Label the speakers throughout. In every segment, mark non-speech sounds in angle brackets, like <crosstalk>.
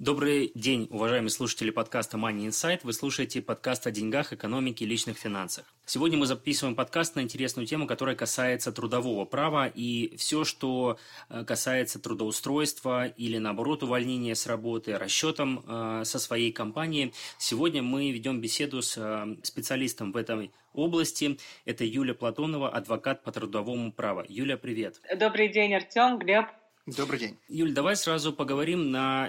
Speaker 1: Добрый день, уважаемые слушатели подкаста Money Insight. Вы слушаете подкаст о деньгах, экономике и личных финансах. Сегодня мы записываем подкаст на интересную тему, которая касается трудового права и все, что э, касается трудоустройства или, наоборот, увольнения с работы, расчетом э, со своей компании. Сегодня мы ведем беседу с э, специалистом в этой области. Это Юлия Платонова, адвокат по трудовому праву. Юля, привет.
Speaker 2: Добрый день, Артем, Глеб.
Speaker 3: Добрый день.
Speaker 1: Юль, давай сразу поговорим на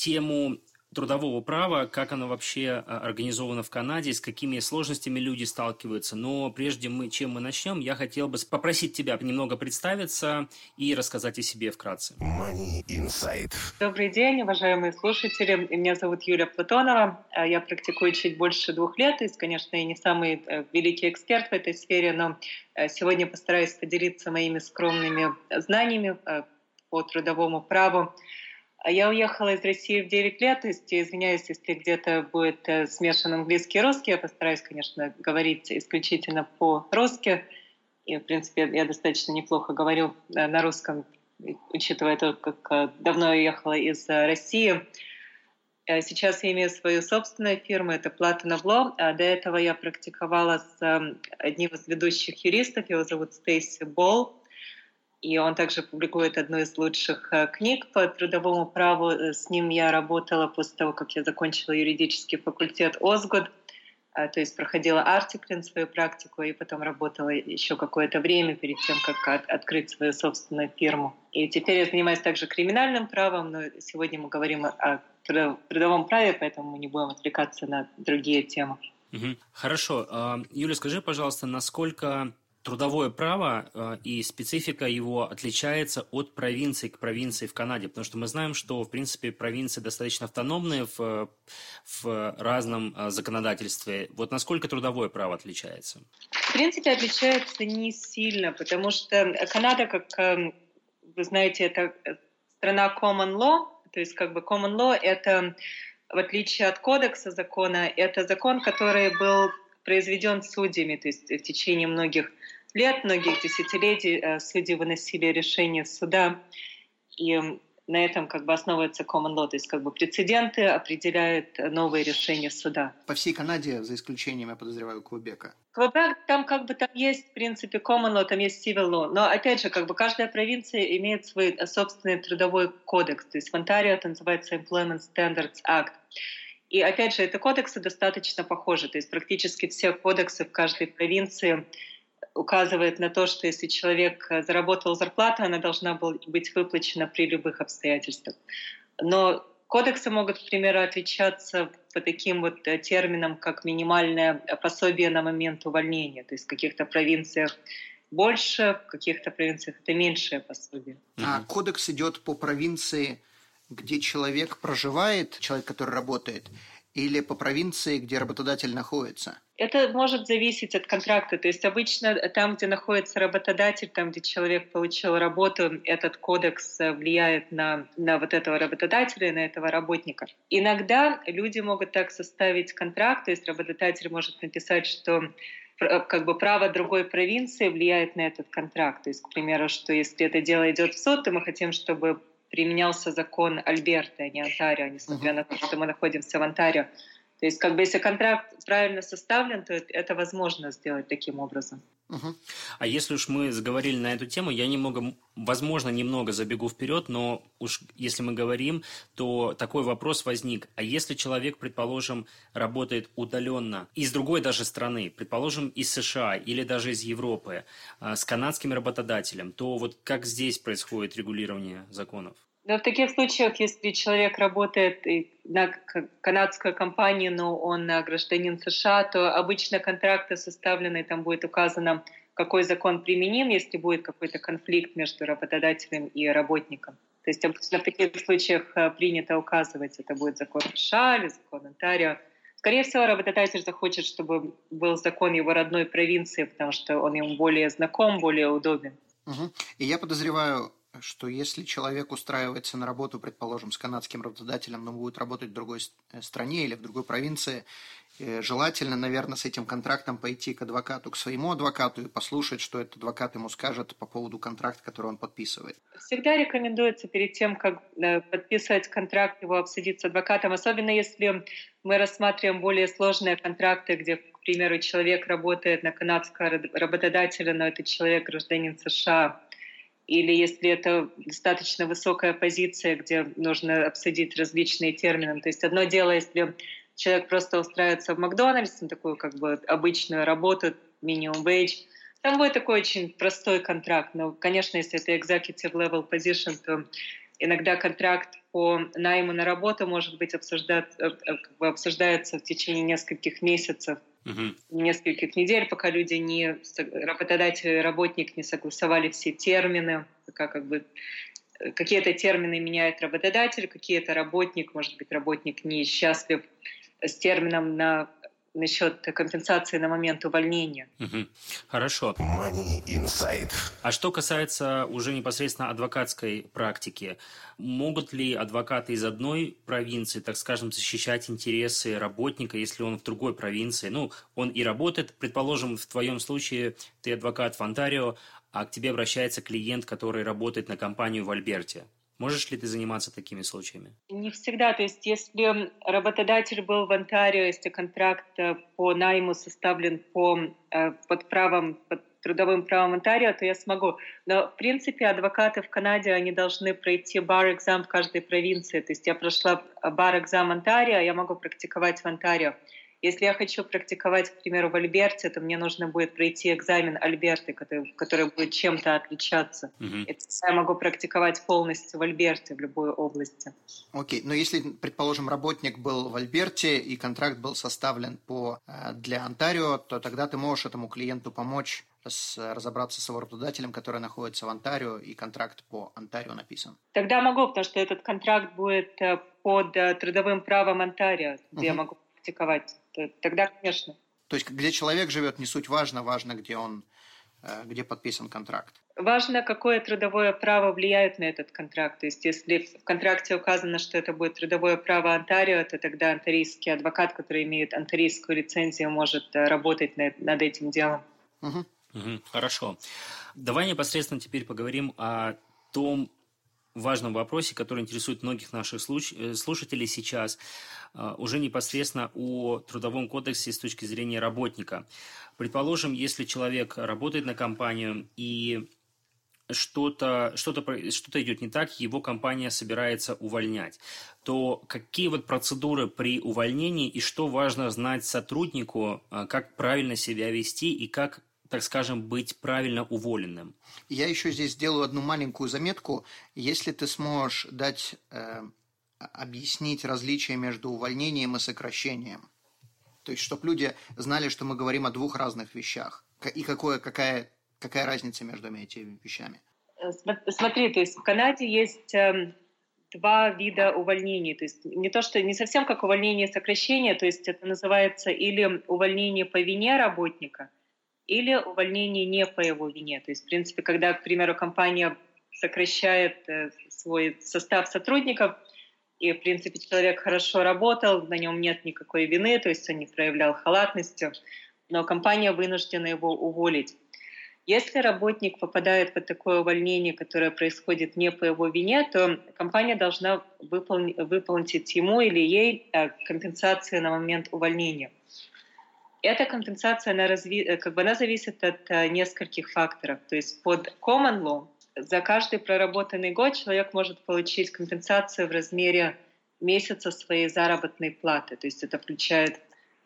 Speaker 1: тему трудового права, как оно вообще а, организовано в Канаде, с какими сложностями люди сталкиваются. Но прежде мы, чем мы начнем, я хотел бы попросить тебя немного представиться и рассказать о себе вкратце.
Speaker 2: Money Insight. Добрый день, уважаемые слушатели. Меня зовут Юлия Платонова. А, я практикую чуть больше двух лет. Есть, конечно, я не самый э, великий эксперт в этой сфере, но э, сегодня постараюсь поделиться моими скромными знаниями э, по трудовому праву. А я уехала из России в 9 лет, есть извиняюсь, если где-то будет э, смешан английский и русский. Я постараюсь, конечно, говорить исключительно по-русски. И, в принципе, я достаточно неплохо говорю э, на русском, учитывая то, как э, давно я ехала из России. Сейчас я имею свою собственную фирму, это Platinum Law. А до этого я практиковала с одним из ведущих юристов, его зовут Стейси Болл и он также публикует одну из лучших э, книг по трудовому праву. Э, с ним я работала после того, как я закончила юридический факультет Озгод, э, то есть проходила артиклин свою практику и потом работала еще какое-то время перед тем, как открыть свою собственную фирму. И теперь я занимаюсь также криминальным правом, но сегодня мы говорим о трудовом праве, поэтому мы не будем отвлекаться на другие темы.
Speaker 1: Угу. Хорошо. А, Юля, скажи, пожалуйста, насколько трудовое право э, и специфика его отличается от провинции к провинции в Канаде, потому что мы знаем, что, в принципе, провинции достаточно автономные в, в разном э, законодательстве. Вот насколько трудовое право отличается?
Speaker 2: В принципе, отличается не сильно, потому что Канада, как э, вы знаете, это страна common law, то есть как бы common law – это, в отличие от кодекса закона, это закон, который был произведен судьями, то есть в течение многих лет, многих десятилетий э, судьи выносили решения суда, и на этом как бы основывается common law, то есть как бы прецеденты определяют новые решения суда.
Speaker 3: По всей Канаде, за исключением, я подозреваю, Квебека.
Speaker 2: Квебек, там как бы там есть, в принципе, common law, там есть civil law, но опять же, как бы каждая провинция имеет свой собственный трудовой кодекс, то есть в Онтарио это называется Employment Standards Act. И опять же, это кодексы достаточно похожи, то есть практически все кодексы в каждой провинции указывает на то, что если человек э, заработал зарплату, она должна быть выплачена при любых обстоятельствах. Но кодексы могут, к примеру, отличаться по таким вот э, терминам, как минимальное пособие на момент увольнения. То есть в каких-то провинциях больше, в каких-то провинциях это меньшее пособие.
Speaker 3: А кодекс идет по провинции, где человек проживает, человек, который работает, или по провинции, где работодатель находится?
Speaker 2: Это может зависеть от контракта. То есть обычно там, где находится работодатель, там, где человек получил работу, этот кодекс влияет на, на вот этого работодателя, на этого работника. Иногда люди могут так составить контракт, то есть работодатель может написать, что как бы право другой провинции влияет на этот контракт. То есть, к примеру, что если это дело идет в суд, то мы хотим, чтобы применялся закон Альберта, а не Онтарио, несмотря на то, что мы находимся в Онтарио. То есть, как бы, если контракт правильно составлен, то это возможно сделать таким образом.
Speaker 1: Угу. А если уж мы заговорили на эту тему, я немного, возможно, немного забегу вперед, но уж если мы говорим, то такой вопрос возник. А если человек, предположим, работает удаленно из другой даже страны, предположим, из США или даже из Европы, а, с канадским работодателем, то вот как здесь происходит регулирование законов?
Speaker 2: Но в таких случаях, если человек работает на канадскую компанию, но он гражданин США, то обычно контракты составлены, там будет указано, какой закон применим, если будет какой-то конфликт между работодателем и работником. То есть обычно в таких случаях э, принято указывать, это будет закон США или закон Онтарио. Скорее всего, работодатель захочет, чтобы был закон его родной провинции, потому что он ему более знаком, более удобен.
Speaker 3: Угу. И я подозреваю, что если человек устраивается на работу, предположим, с канадским работодателем, но будет работать в другой э, стране или в другой провинции, э, желательно, наверное, с этим контрактом пойти к адвокату, к своему адвокату и послушать, что этот адвокат ему скажет по поводу контракта, который он подписывает.
Speaker 2: Всегда рекомендуется перед тем, как э, подписывать контракт, его обсудить с адвокатом, особенно если мы рассматриваем более сложные контракты, где, к примеру, человек работает на канадского работодателя, но этот человек гражданин США или если это достаточно высокая позиция, где нужно обсудить различные термины. То есть одно дело, если человек просто устраивается в Макдональдс, на такую как бы обычную работу, минимум wage, там будет такой очень простой контракт. Но, конечно, если это executive level position, то иногда контракт по найму на работу может быть обсуждать, э, э, обсуждается в течение нескольких месяцев угу. нескольких недель, пока люди не работодатель работник не согласовали все термины, пока как бы э, какие-то термины меняет работодатель, какие-то работник, может быть, работник не счастлив с термином на насчет компенсации на момент увольнения.
Speaker 1: Угу. Хорошо. Money inside. А что касается уже непосредственно адвокатской практики, могут ли адвокаты из одной провинции, так скажем, защищать интересы работника, если он в другой провинции? Ну, он и работает, предположим, в твоем случае ты адвокат в Онтарио, а к тебе обращается клиент, который работает на компанию в Альберте. Можешь ли ты заниматься такими случаями?
Speaker 2: Не всегда. То есть если работодатель был в Онтарио, если контракт э, по найму составлен по, э, под правом, под трудовым правом Онтарио, то я смогу. Но, в принципе, адвокаты в Канаде, они должны пройти бар-экзам в каждой провинции. То есть я прошла бар-экзам Онтарио, я могу практиковать в Онтарио. Если я хочу практиковать, к примеру, в Альберте, то мне нужно будет пройти экзамен Альберты, который, который будет чем-то отличаться. Uh-huh. И я могу практиковать полностью в Альберте, в любой области.
Speaker 3: Окей, okay. но если, предположим, работник был в Альберте и контракт был составлен по, э, для Онтарио, то тогда ты можешь этому клиенту помочь с, разобраться с его работодателем, который находится в Онтарио, и контракт по Онтарио написан.
Speaker 2: Тогда могу, потому что этот контракт будет э, под э, трудовым правом Онтарио, где uh-huh. я могу практиковать то тогда, конечно.
Speaker 3: То есть, где человек живет, не суть важно, важно, где он, э, где подписан контракт.
Speaker 2: Важно, какое трудовое право влияет на этот контракт. То есть, если в контракте указано, что это будет трудовое право Онтарио, то тогда онтарийский адвокат, который имеет онтарийскую лицензию, может э, работать над этим делом.
Speaker 1: Угу. Угу, хорошо. Давай непосредственно теперь поговорим о том, важном вопросе, который интересует многих наших э, слушателей сейчас, уже непосредственно о Трудовом кодексе с точки зрения работника. Предположим, если человек работает на компанию и что-то что -то, что -то идет не так, его компания собирается увольнять, то какие вот процедуры при увольнении и что важно знать сотруднику, а, как правильно себя вести и как так скажем, быть правильно уволенным.
Speaker 3: Я еще здесь сделаю одну маленькую заметку. Если ты сможешь дать, э, объяснить различия между увольнением и сокращением, то есть, чтобы люди знали, что мы говорим о двух разных вещах, и какое, какая, какая разница между этими вещами.
Speaker 2: Смотри, то есть в Канаде есть э, два вида увольнений. То есть не то, что не совсем как увольнение и сокращение, то есть это называется или увольнение по вине работника – или увольнение не по его вине. То есть, в принципе, когда, к примеру, компания сокращает э, свой состав сотрудников, и, в принципе, человек хорошо работал, на нем нет никакой вины, то есть он не проявлял халатности, но компания вынуждена его уволить. Если работник попадает под такое увольнение, которое происходит не по его вине, то компания должна выплатить ему или ей э, компенсации на момент увольнения. Эта компенсация, она, разви... Э, как бы она зависит от э, нескольких факторов. То есть под common law за каждый проработанный год человек может получить компенсацию в размере месяца своей заработной платы. То есть это включает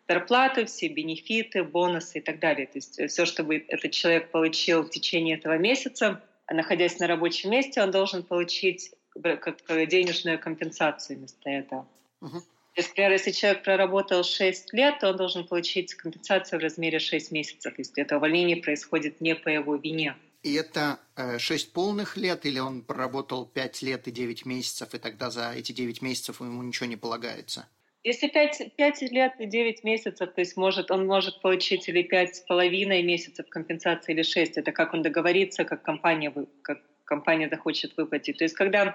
Speaker 2: зарплату, все бенефиты, бонусы и так далее. То есть все, чтобы этот человек получил в течение этого месяца, а находясь на рабочем месте, он должен получить как денежную компенсацию вместо этого. Uh-huh. Например, если человек проработал 6 лет, то он должен получить компенсацию в размере 6 месяцев, если это увольнение происходит не по его вине.
Speaker 3: И это э, 6 полных лет, или он проработал 5 лет и 9 месяцев, и тогда за эти 9 месяцев ему ничего не полагается?
Speaker 2: Если 5, 5 лет и 9 месяцев, то есть может, он может получить или 5,5 месяцев компенсации, или 6. Это как он договорится, как компания, как компания захочет выплатить. То есть когда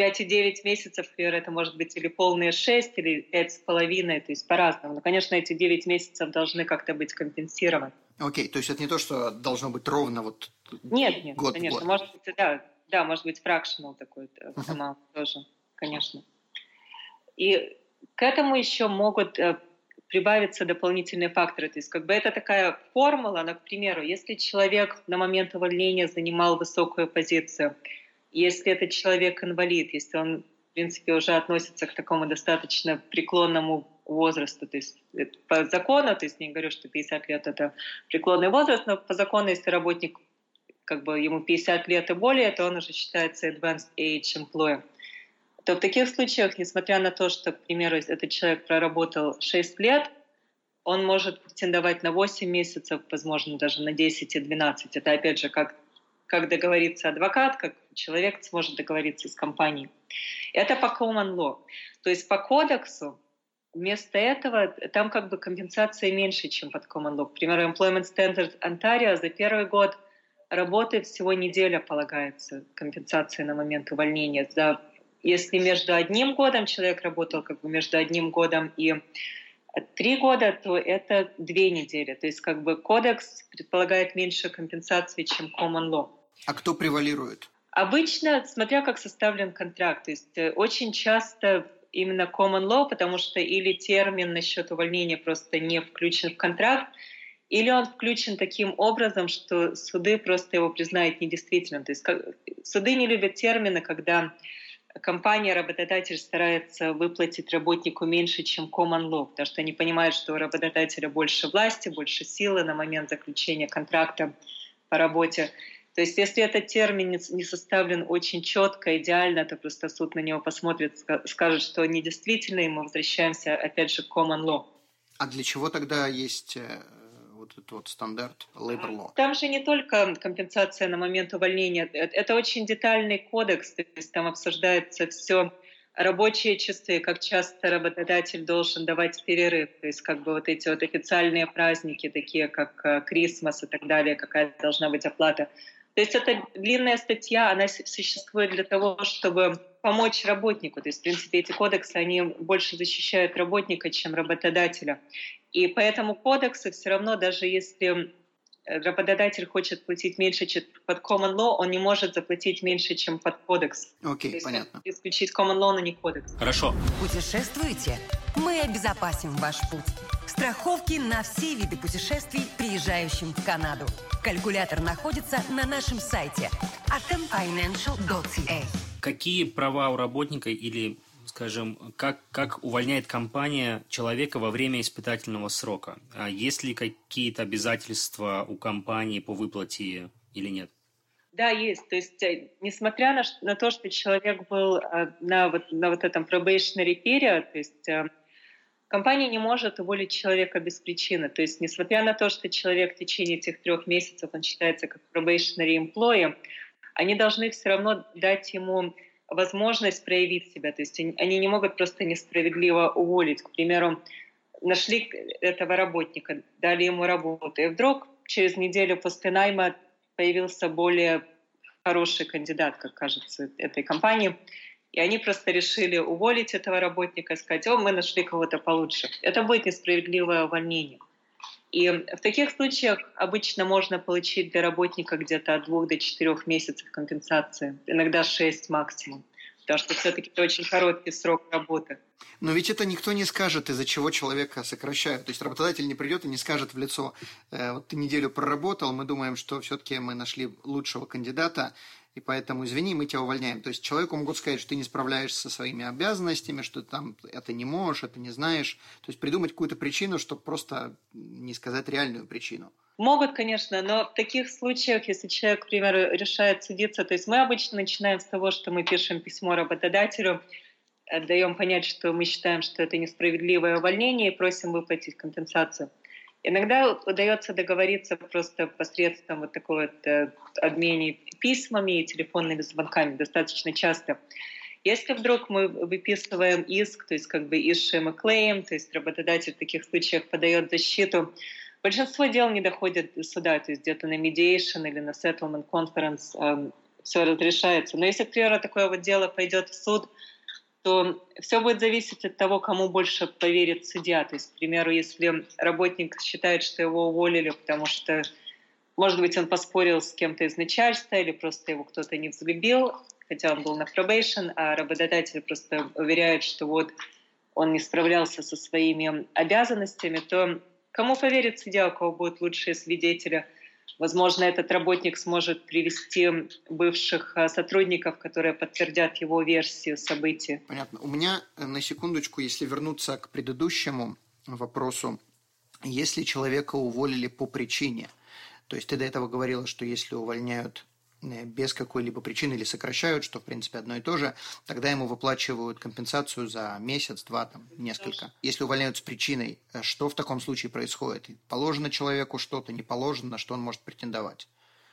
Speaker 2: 5,9 месяцев, например, это может быть или полные 6, или 5,5, то есть по-разному. Но, конечно, эти 9 месяцев должны как-то быть компенсированы.
Speaker 3: Окей, то есть это не то, что должно быть ровно вот
Speaker 2: Нет, нет, год конечно. Год. Может быть, да, да, может быть, fractional такой uh-huh. тоже, конечно. И к этому еще могут э, прибавиться дополнительные факторы. То есть как бы это такая формула, но, к примеру, если человек на момент увольнения занимал высокую позицию, если этот человек инвалид, если он, в принципе, уже относится к такому достаточно преклонному возрасту, то есть по закону, то есть не говорю, что 50 лет это преклонный возраст, но по закону, если работник как бы ему 50 лет и более, то он уже считается advanced age employee то в таких случаях, несмотря на то, что, к примеру, этот человек проработал 6 лет, он может претендовать на 8 месяцев, возможно, даже на 10 и 12. Это, опять же, как, как договорится адвокат, как человек сможет договориться с компанией. Это по common law. То есть по кодексу вместо этого там как бы компенсация меньше, чем под common law. К примеру, Employment Standards Ontario за первый год работы всего неделя полагается компенсация на момент увольнения. За если между одним годом человек работал как бы между одним годом и три года, то это две недели. То есть как бы кодекс предполагает меньше компенсации, чем common law.
Speaker 3: А кто превалирует?
Speaker 2: Обычно, смотря как составлен контракт, то есть э, очень часто именно common law, потому что или термин насчет увольнения просто не включен в контракт, или он включен таким образом, что суды просто его признают недействительным. То есть как, суды не любят термины, когда компания, работодатель старается выплатить работнику меньше, чем common law, потому что они понимают, что у работодателя больше власти, больше силы на момент заключения контракта по работе. То есть если этот термин не составлен очень четко, идеально, то просто суд на него посмотрит, скажет, что недействительно, и мы возвращаемся опять же к common law.
Speaker 3: А для чего тогда есть э, вот этот вот стандарт labor law?
Speaker 2: Там же не только компенсация на момент увольнения, это очень детальный кодекс, то есть там обсуждается все рабочие часы, как часто работодатель должен давать перерыв, то есть как бы вот эти вот официальные праздники, такие как э, Крисмас и так далее, какая должна быть оплата. То есть это длинная статья, она существует для того, чтобы помочь работнику. То есть, в принципе, эти кодексы, они больше защищают работника, чем работодателя. И по этому кодексу все равно, даже если работодатель хочет платить меньше, чем под common law, он не может заплатить меньше, чем под кодекс.
Speaker 3: Окей, okay, понятно.
Speaker 2: Исключить common law, но не кодекс.
Speaker 1: Хорошо.
Speaker 4: Путешествуете? Мы обезопасим ваш путь. Страховки на все виды путешествий, приезжающим в Канаду. Калькулятор находится на нашем сайте atomfinancial.ca.
Speaker 1: Какие права у работника или скажем, как, как увольняет компания человека во время испытательного срока? А есть ли какие-то обязательства у компании по выплате или нет?
Speaker 2: Да, есть. То есть, э, несмотря на, на то, что человек был э, на вот, на вот этом probationary period, то есть э, компания не может уволить человека без причины. То есть, несмотря на то, что человек в течение этих трех месяцев, он считается как probationary employee, они должны все равно дать ему возможность проявить себя. То есть они не могут просто несправедливо уволить. К примеру, нашли этого работника, дали ему работу, и вдруг через неделю после найма появился более хороший кандидат, как кажется, этой компании. И они просто решили уволить этого работника, сказать, о, мы нашли кого-то получше. Это будет несправедливое увольнение. И в таких случаях обычно можно получить для работника где-то от двух до четырех месяцев компенсации, иногда шесть максимум, потому что все-таки это очень короткий срок работы.
Speaker 3: Но ведь это никто не скажет, из-за чего человека сокращают. То есть работодатель не придет и не скажет в лицо, э, вот ты неделю проработал, мы думаем, что все-таки мы нашли лучшего кандидата, и поэтому, извини, мы тебя увольняем. То есть человеку могут сказать, что ты не справляешься со своими обязанностями, что ты там это не можешь, это не знаешь. То есть придумать какую-то причину, чтобы просто не сказать реальную причину.
Speaker 2: Могут, конечно, но в таких случаях, если человек, к примеру, решает судиться, то есть мы обычно начинаем с того, что мы пишем письмо работодателю, даем понять, что мы считаем, что это несправедливое увольнение и просим выплатить компенсацию. Иногда удается договориться просто посредством вот такого вот э, обмене письмами и телефонными звонками достаточно часто. Если вдруг мы выписываем иск, то есть как бы issue a claim, то есть работодатель в таких случаях подает защиту, большинство дел не доходят до суда, то есть где-то на mediation или на settlement conference э, все разрешается. Но если, к примеру, такое вот дело пойдет в суд, то все будет зависеть от того, кому больше поверит судья. То есть, к примеру, если работник считает, что его уволили, потому что, может быть, он поспорил с кем-то из начальства или просто его кто-то не взлюбил, хотя он был на probation, а работодатель просто уверяет, что вот он не справлялся со своими обязанностями, то кому поверит судья, у кого будут лучшие свидетели? Возможно, этот работник сможет привести бывших а, сотрудников, которые подтвердят его версию событий.
Speaker 3: Понятно. У меня э, на секундочку, если вернуться к предыдущему вопросу, если человека уволили по причине, то есть ты до этого говорила, что если увольняют Э, без какой-либо причины или сокращают, что в принципе одно и то же, тогда ему выплачивают компенсацию за месяц, два, там, несколько. Если увольняют с причиной, э, что в таком случае происходит? Положено человеку что-то, не положено, на что он может претендовать?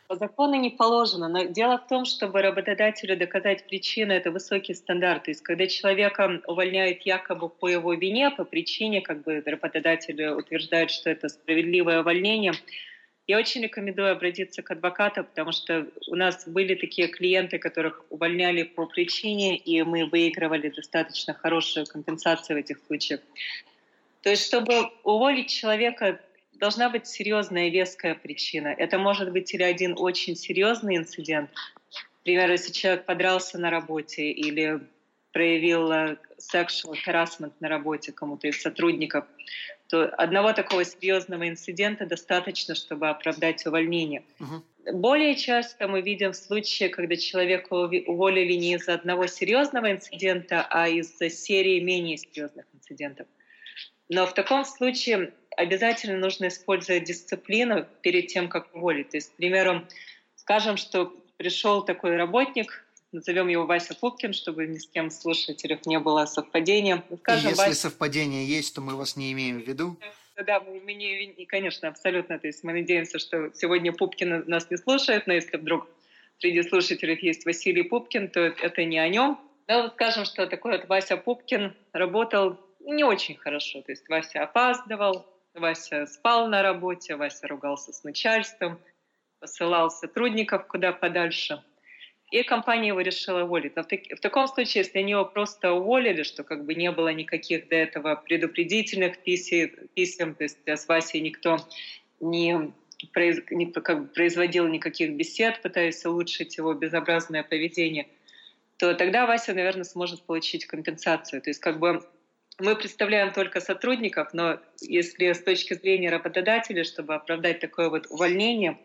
Speaker 2: По закону не положено, но дело в том, чтобы работодателю доказать причину, это высокий стандарт. То есть, когда человека увольняют якобы по его вине, по причине, как бы работодатель утверждает, что это справедливое увольнение, я очень рекомендую обратиться к адвокату, потому что у нас были такие клиенты, которых увольняли по причине, и мы выигрывали достаточно хорошую компенсацию в этих случаях. То есть, чтобы уволить человека, должна быть серьезная веская причина. Это может быть или один очень серьезный инцидент, например, если человек подрался на работе или проявил э, sexual harassment на работе кому-то из сотрудников, то одного такого серьезного инцидента достаточно, чтобы оправдать увольнение. Угу. Более часто мы видим случаи, когда человека уволили не из-за одного серьезного инцидента, а из-за серии менее серьезных инцидентов. Но в таком случае обязательно нужно использовать дисциплину перед тем, как уволить. То есть, к примеру, скажем, что пришел такой работник, назовем его Вася Пупкин, чтобы ни с кем слушателей не было совпадения.
Speaker 3: Скажем, Если Вася... совпадение есть, то мы вас не имеем в виду.
Speaker 2: Да, мы, мы не, конечно, абсолютно. То есть мы надеемся, что сегодня Пупкин нас не слушает, но если вдруг среди слушателей есть Василий Пупкин, то это не о нем. Но вот скажем, что такой вот Вася Пупкин работал не очень хорошо. То есть Вася опаздывал, Вася спал на работе, Вася ругался с начальством, посылал сотрудников куда подальше – и компания его решила уволить. Но в, так, в таком случае, если они его просто уволили, что как бы не было никаких до этого предупредительных писем, писем то есть с Васей никто не, произ, не как бы производил никаких бесед, пытаясь улучшить его безобразное поведение, то тогда Вася, наверное, сможет получить компенсацию. То есть как бы мы представляем только сотрудников, но если с точки зрения работодателя, чтобы оправдать такое вот увольнение,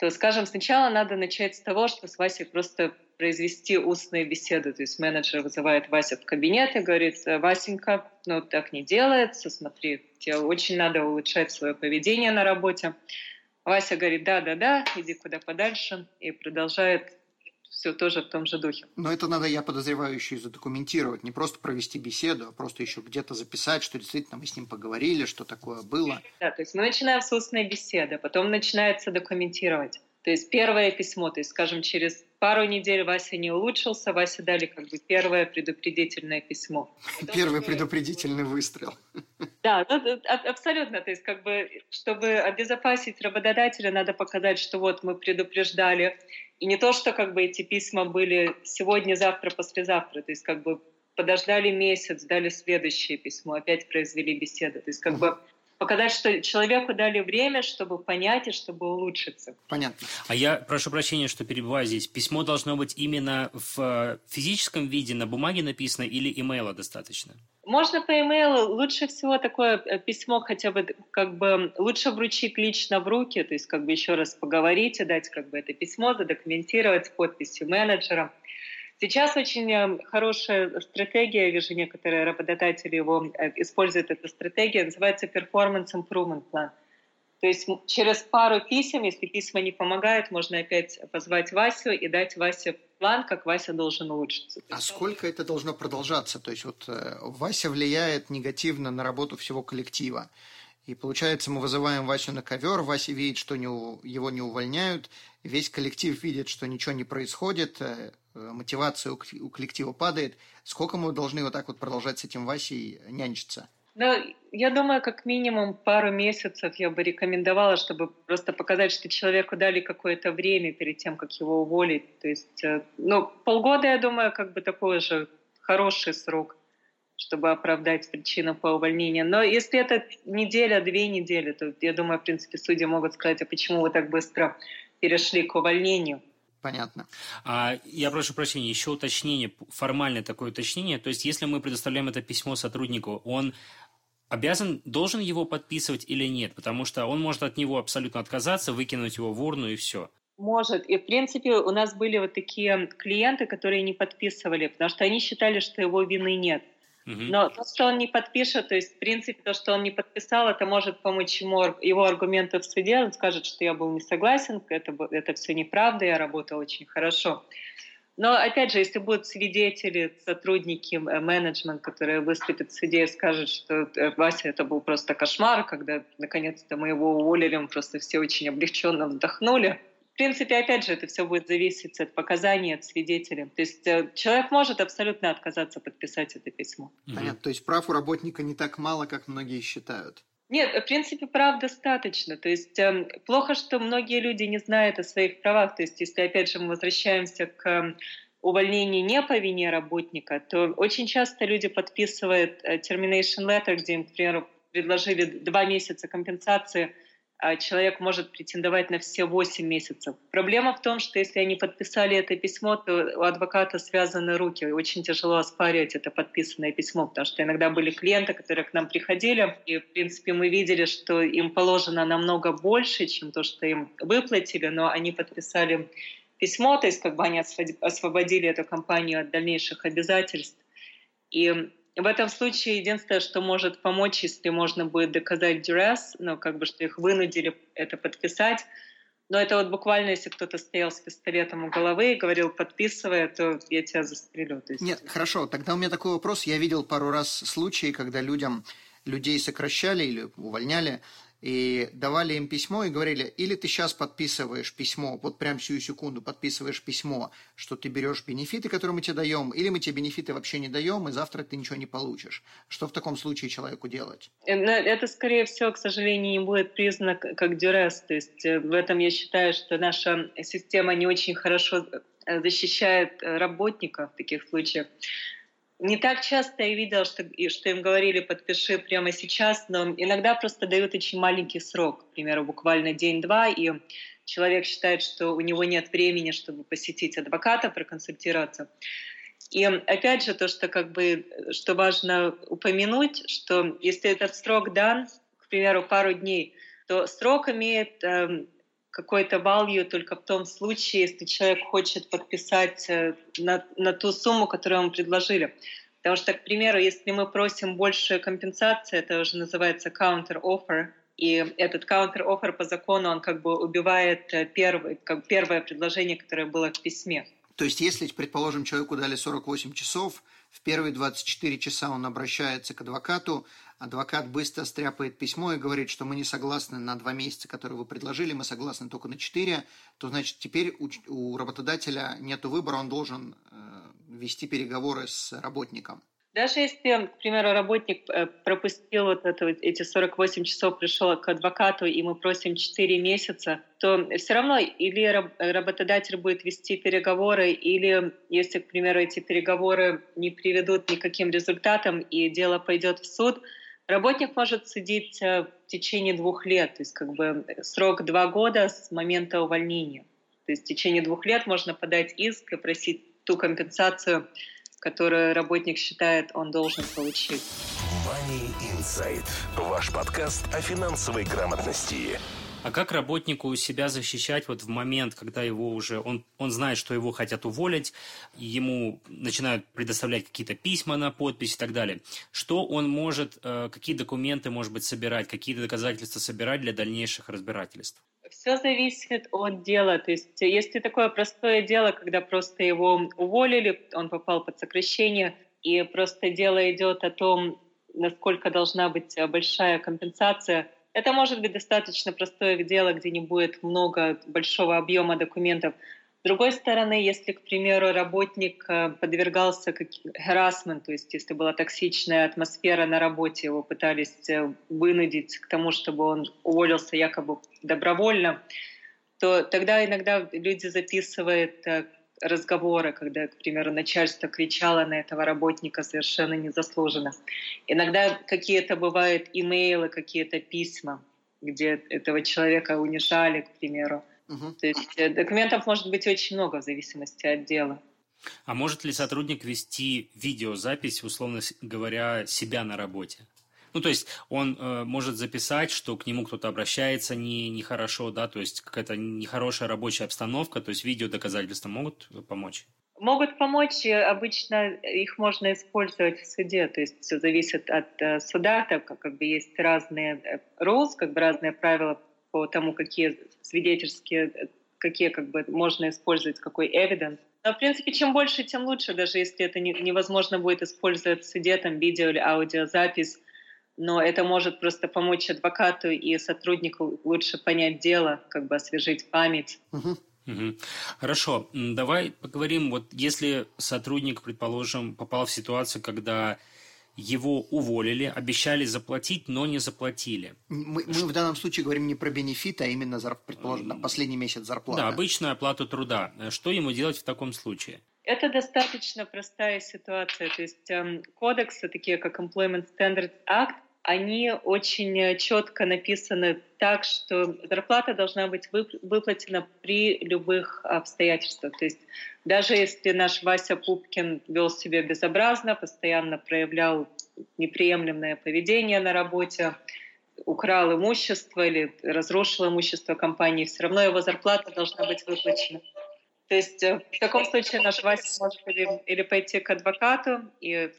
Speaker 2: то, скажем, сначала надо начать с того, что с Васей просто произвести устные беседы. То есть менеджер вызывает Вася в кабинет и говорит, Васенька, ну так не делается, смотри, тебе очень надо улучшать свое поведение на работе. Вася говорит, да-да-да, иди куда подальше, и продолжает все тоже в том же духе.
Speaker 3: Но это надо, я подозреваю, еще и задокументировать, не просто провести беседу, а просто еще где-то записать, что действительно мы с ним поговорили, что такое было.
Speaker 2: Да, то есть мы начинаем с устной беседы, потом начинается документировать. То есть первое письмо, то есть, скажем, через пару недель Вася не улучшился, Вася дали как бы первое предупредительное письмо. <laughs>
Speaker 3: Первый предупредительный выстрел. <laughs>
Speaker 2: Да, ну, абсолютно. То есть, как бы, чтобы обезопасить работодателя, надо показать, что вот мы предупреждали. И не то, что как бы эти письма были сегодня, завтра, послезавтра. То есть, как бы подождали месяц, дали следующее письмо, опять произвели беседу. То есть, как бы показать, что человеку дали время, чтобы понять и чтобы улучшиться.
Speaker 3: Понятно.
Speaker 1: А я прошу прощения, что перебиваю здесь. Письмо должно быть именно в э, физическом виде, на бумаге написано или имейла достаточно?
Speaker 2: Можно по имейлу. Лучше всего такое э, письмо хотя бы как бы лучше вручить лично в руки, то есть как бы еще раз поговорить и дать как бы это письмо, задокументировать с подписью менеджера. Сейчас очень э, хорошая стратегия, вижу, некоторые работодатели его э, используют эту стратегию, называется Performance Improvement Plan. То есть через пару писем, если письма не помогают, можно опять позвать Васю и дать Васе план, как Вася должен улучшиться.
Speaker 3: А сколько это должно продолжаться? То есть вот э, Вася влияет негативно на работу всего коллектива. И получается, мы вызываем Васю на ковер, Вася видит, что не, его не увольняют, весь коллектив видит, что ничего не происходит, э, мотивация у коллектива падает. Сколько мы должны вот так вот продолжать с этим Васей нянчиться?
Speaker 2: Ну, я думаю, как минимум пару месяцев я бы рекомендовала, чтобы просто показать, что человеку дали какое-то время перед тем, как его уволить. То есть, э, ну, полгода, я думаю, как бы такой же хороший срок, чтобы оправдать причину по увольнению. Но если это неделя, две недели, то я думаю, в принципе, судьи могут сказать, а почему вы так быстро перешли к увольнению.
Speaker 3: Понятно.
Speaker 1: А, я прошу прощения, еще уточнение, формальное такое уточнение. То есть, если мы предоставляем это письмо сотруднику, он обязан, должен его подписывать или нет? Потому что он может от него абсолютно отказаться, выкинуть его в урну и все.
Speaker 2: Может. И, в принципе, у нас были вот такие клиенты, которые не подписывали, потому что они считали, что его вины нет. Но то, что он не подпишет, то есть, в принципе, то, что он не подписал, это может помочь ему, его аргументы в суде. Он скажет, что я был не согласен, это, это все неправда, я работал очень хорошо. Но, опять же, если будут свидетели, сотрудники, э, менеджмент, которые выступят в суде и скажут, что э, Вася, это был просто кошмар, когда наконец-то мы его уволили, мы просто все очень облегченно вздохнули, принципе, опять же, это все будет зависеть от показаний, от свидетелей. То есть э, человек может абсолютно отказаться подписать это письмо.
Speaker 3: Понятно. То есть прав у работника не так мало, как многие считают.
Speaker 2: Нет, в принципе, прав достаточно. То есть э, плохо, что многие люди не знают о своих правах. То есть если, опять же, мы возвращаемся к э, увольнению не по вине работника, то очень часто люди подписывают э, termination letter, где им, к примеру, предложили два месяца компенсации – человек может претендовать на все 8 месяцев. Проблема в том, что если они подписали это письмо, то у адвоката связаны руки. Очень тяжело оспаривать это подписанное письмо, потому что иногда были клиенты, которые к нам приходили, и, в принципе, мы видели, что им положено намного больше, чем то, что им выплатили, но они подписали письмо, то есть как бы они освободили эту компанию от дальнейших обязательств. И в этом случае единственное, что может помочь, если можно будет доказать duress, ну, как бы, что их вынудили это подписать, но это вот буквально, если кто-то стоял с пистолетом у головы и говорил, подписывай, то я тебя застрелю.
Speaker 3: То есть... Нет, хорошо, тогда у меня такой вопрос. Я видел пару раз случаи, когда людям, людей сокращали или увольняли, и давали им письмо и говорили, или ты сейчас подписываешь письмо, вот прям всю секунду подписываешь письмо, что ты берешь бенефиты, которые мы тебе даем, или мы тебе бенефиты вообще не даем, и завтра ты ничего не получишь. Что в таком случае человеку делать?
Speaker 2: Э, это, скорее всего, к сожалению, не будет признано как дюрес. То есть э, в этом я считаю, что наша система не очень хорошо э, защищает работников в таких случаях. Не так часто я видела, что, что им говорили «подпиши прямо сейчас», но иногда просто дают очень маленький срок, к примеру, буквально день-два, и человек считает, что у него нет времени, чтобы посетить адвоката, проконсультироваться. И опять же, то, что как бы, что важно упомянуть, что если этот срок дан, к примеру, пару дней, то срок имеет э, какой-то value только в том случае, если человек хочет подписать э, на, на ту сумму, которую ему предложили. Потому что, к примеру, если мы просим больше компенсации, это уже называется counter offer, и этот counter offer по закону, он как бы убивает э, первый, как первое предложение, которое было в письме.
Speaker 3: То есть, если, предположим, человеку дали 48 часов, в первые 24 часа он обращается к адвокату, адвокат быстро стряпает письмо и говорит, что мы не согласны на два месяца, которые вы предложили, мы согласны только на четыре, то значит теперь у, у работодателя нет выбора, он должен э, вести переговоры с работником.
Speaker 2: Даже если, к примеру, работник э, пропустил вот это, эти 48 часов, пришел к адвокату, и мы просим 4 месяца, то все равно или работодатель будет вести переговоры, или если, к примеру, эти переговоры не приведут никаким результатам, и дело пойдет в суд, работник может судить э, в течение двух лет, то есть как бы срок два года с момента увольнения. То есть в течение двух лет можно подать иск и просить ту компенсацию, которую работник считает, он должен получить.
Speaker 5: Money Insight. Ваш подкаст о финансовой грамотности.
Speaker 1: А как работнику себя защищать вот в момент, когда его уже он, он знает, что его хотят уволить, ему начинают предоставлять какие-то письма на подпись и так далее. Что он может, э, какие документы, может быть, собирать, какие доказательства собирать для дальнейших разбирательств?
Speaker 2: Все зависит от дела. То есть, если такое простое дело, когда просто его уволили, он попал под сокращение, и просто дело идет о том, насколько должна быть большая компенсация. Это может быть достаточно простое дело, где не будет много большого объема документов. С другой стороны, если, к примеру, работник э, подвергался харасменту, то есть если была токсичная атмосфера на работе, его пытались э, вынудить к тому, чтобы он уволился якобы добровольно, то тогда иногда люди записывают э, разговоры, когда, к примеру, начальство кричало на этого работника совершенно незаслуженно. Иногда какие-то бывают имейлы, какие-то письма, где этого человека унижали, к примеру. Угу. То есть э, документов может быть очень много в зависимости от дела.
Speaker 1: А может ли сотрудник вести видеозапись, условно говоря, себя на работе? Ну, то есть он э, может записать, что к нему кто-то обращается не, нехорошо, да, то есть какая-то нехорошая рабочая обстановка, то есть видео доказательства могут помочь?
Speaker 2: Могут помочь, обычно их можно использовать в суде, то есть все зависит от э, суда, так как, как бы есть разные э, rules, как бы разные правила по тому, какие свидетельские, э, какие как бы можно использовать, какой evidence. Но, в принципе, чем больше, тем лучше, даже если это не, невозможно будет использовать в суде, там, видео или аудиозапись, но это может просто помочь адвокату и сотруднику лучше понять дело, как бы освежить память.
Speaker 1: Угу. Угу. Хорошо, давай поговорим, вот если сотрудник, предположим, попал в ситуацию, когда его уволили, обещали заплатить, но не заплатили.
Speaker 3: Мы, мы в данном случае говорим не про бенефит, а именно, предположим, на последний месяц зарплаты.
Speaker 1: Да, обычную оплату труда. Что ему делать в таком случае?
Speaker 2: Это достаточно простая ситуация. То есть эм, кодексы, такие как Employment Standards Act, они очень э, четко написаны так, что зарплата должна быть выплатена при любых обстоятельствах. То есть даже если наш Вася Пупкин вел себя безобразно, постоянно проявлял неприемлемое поведение на работе, украл имущество или разрушил имущество компании, все равно его зарплата должна быть выплачена. То есть э, в таком случае наш Вася может или, или пойти к адвокату и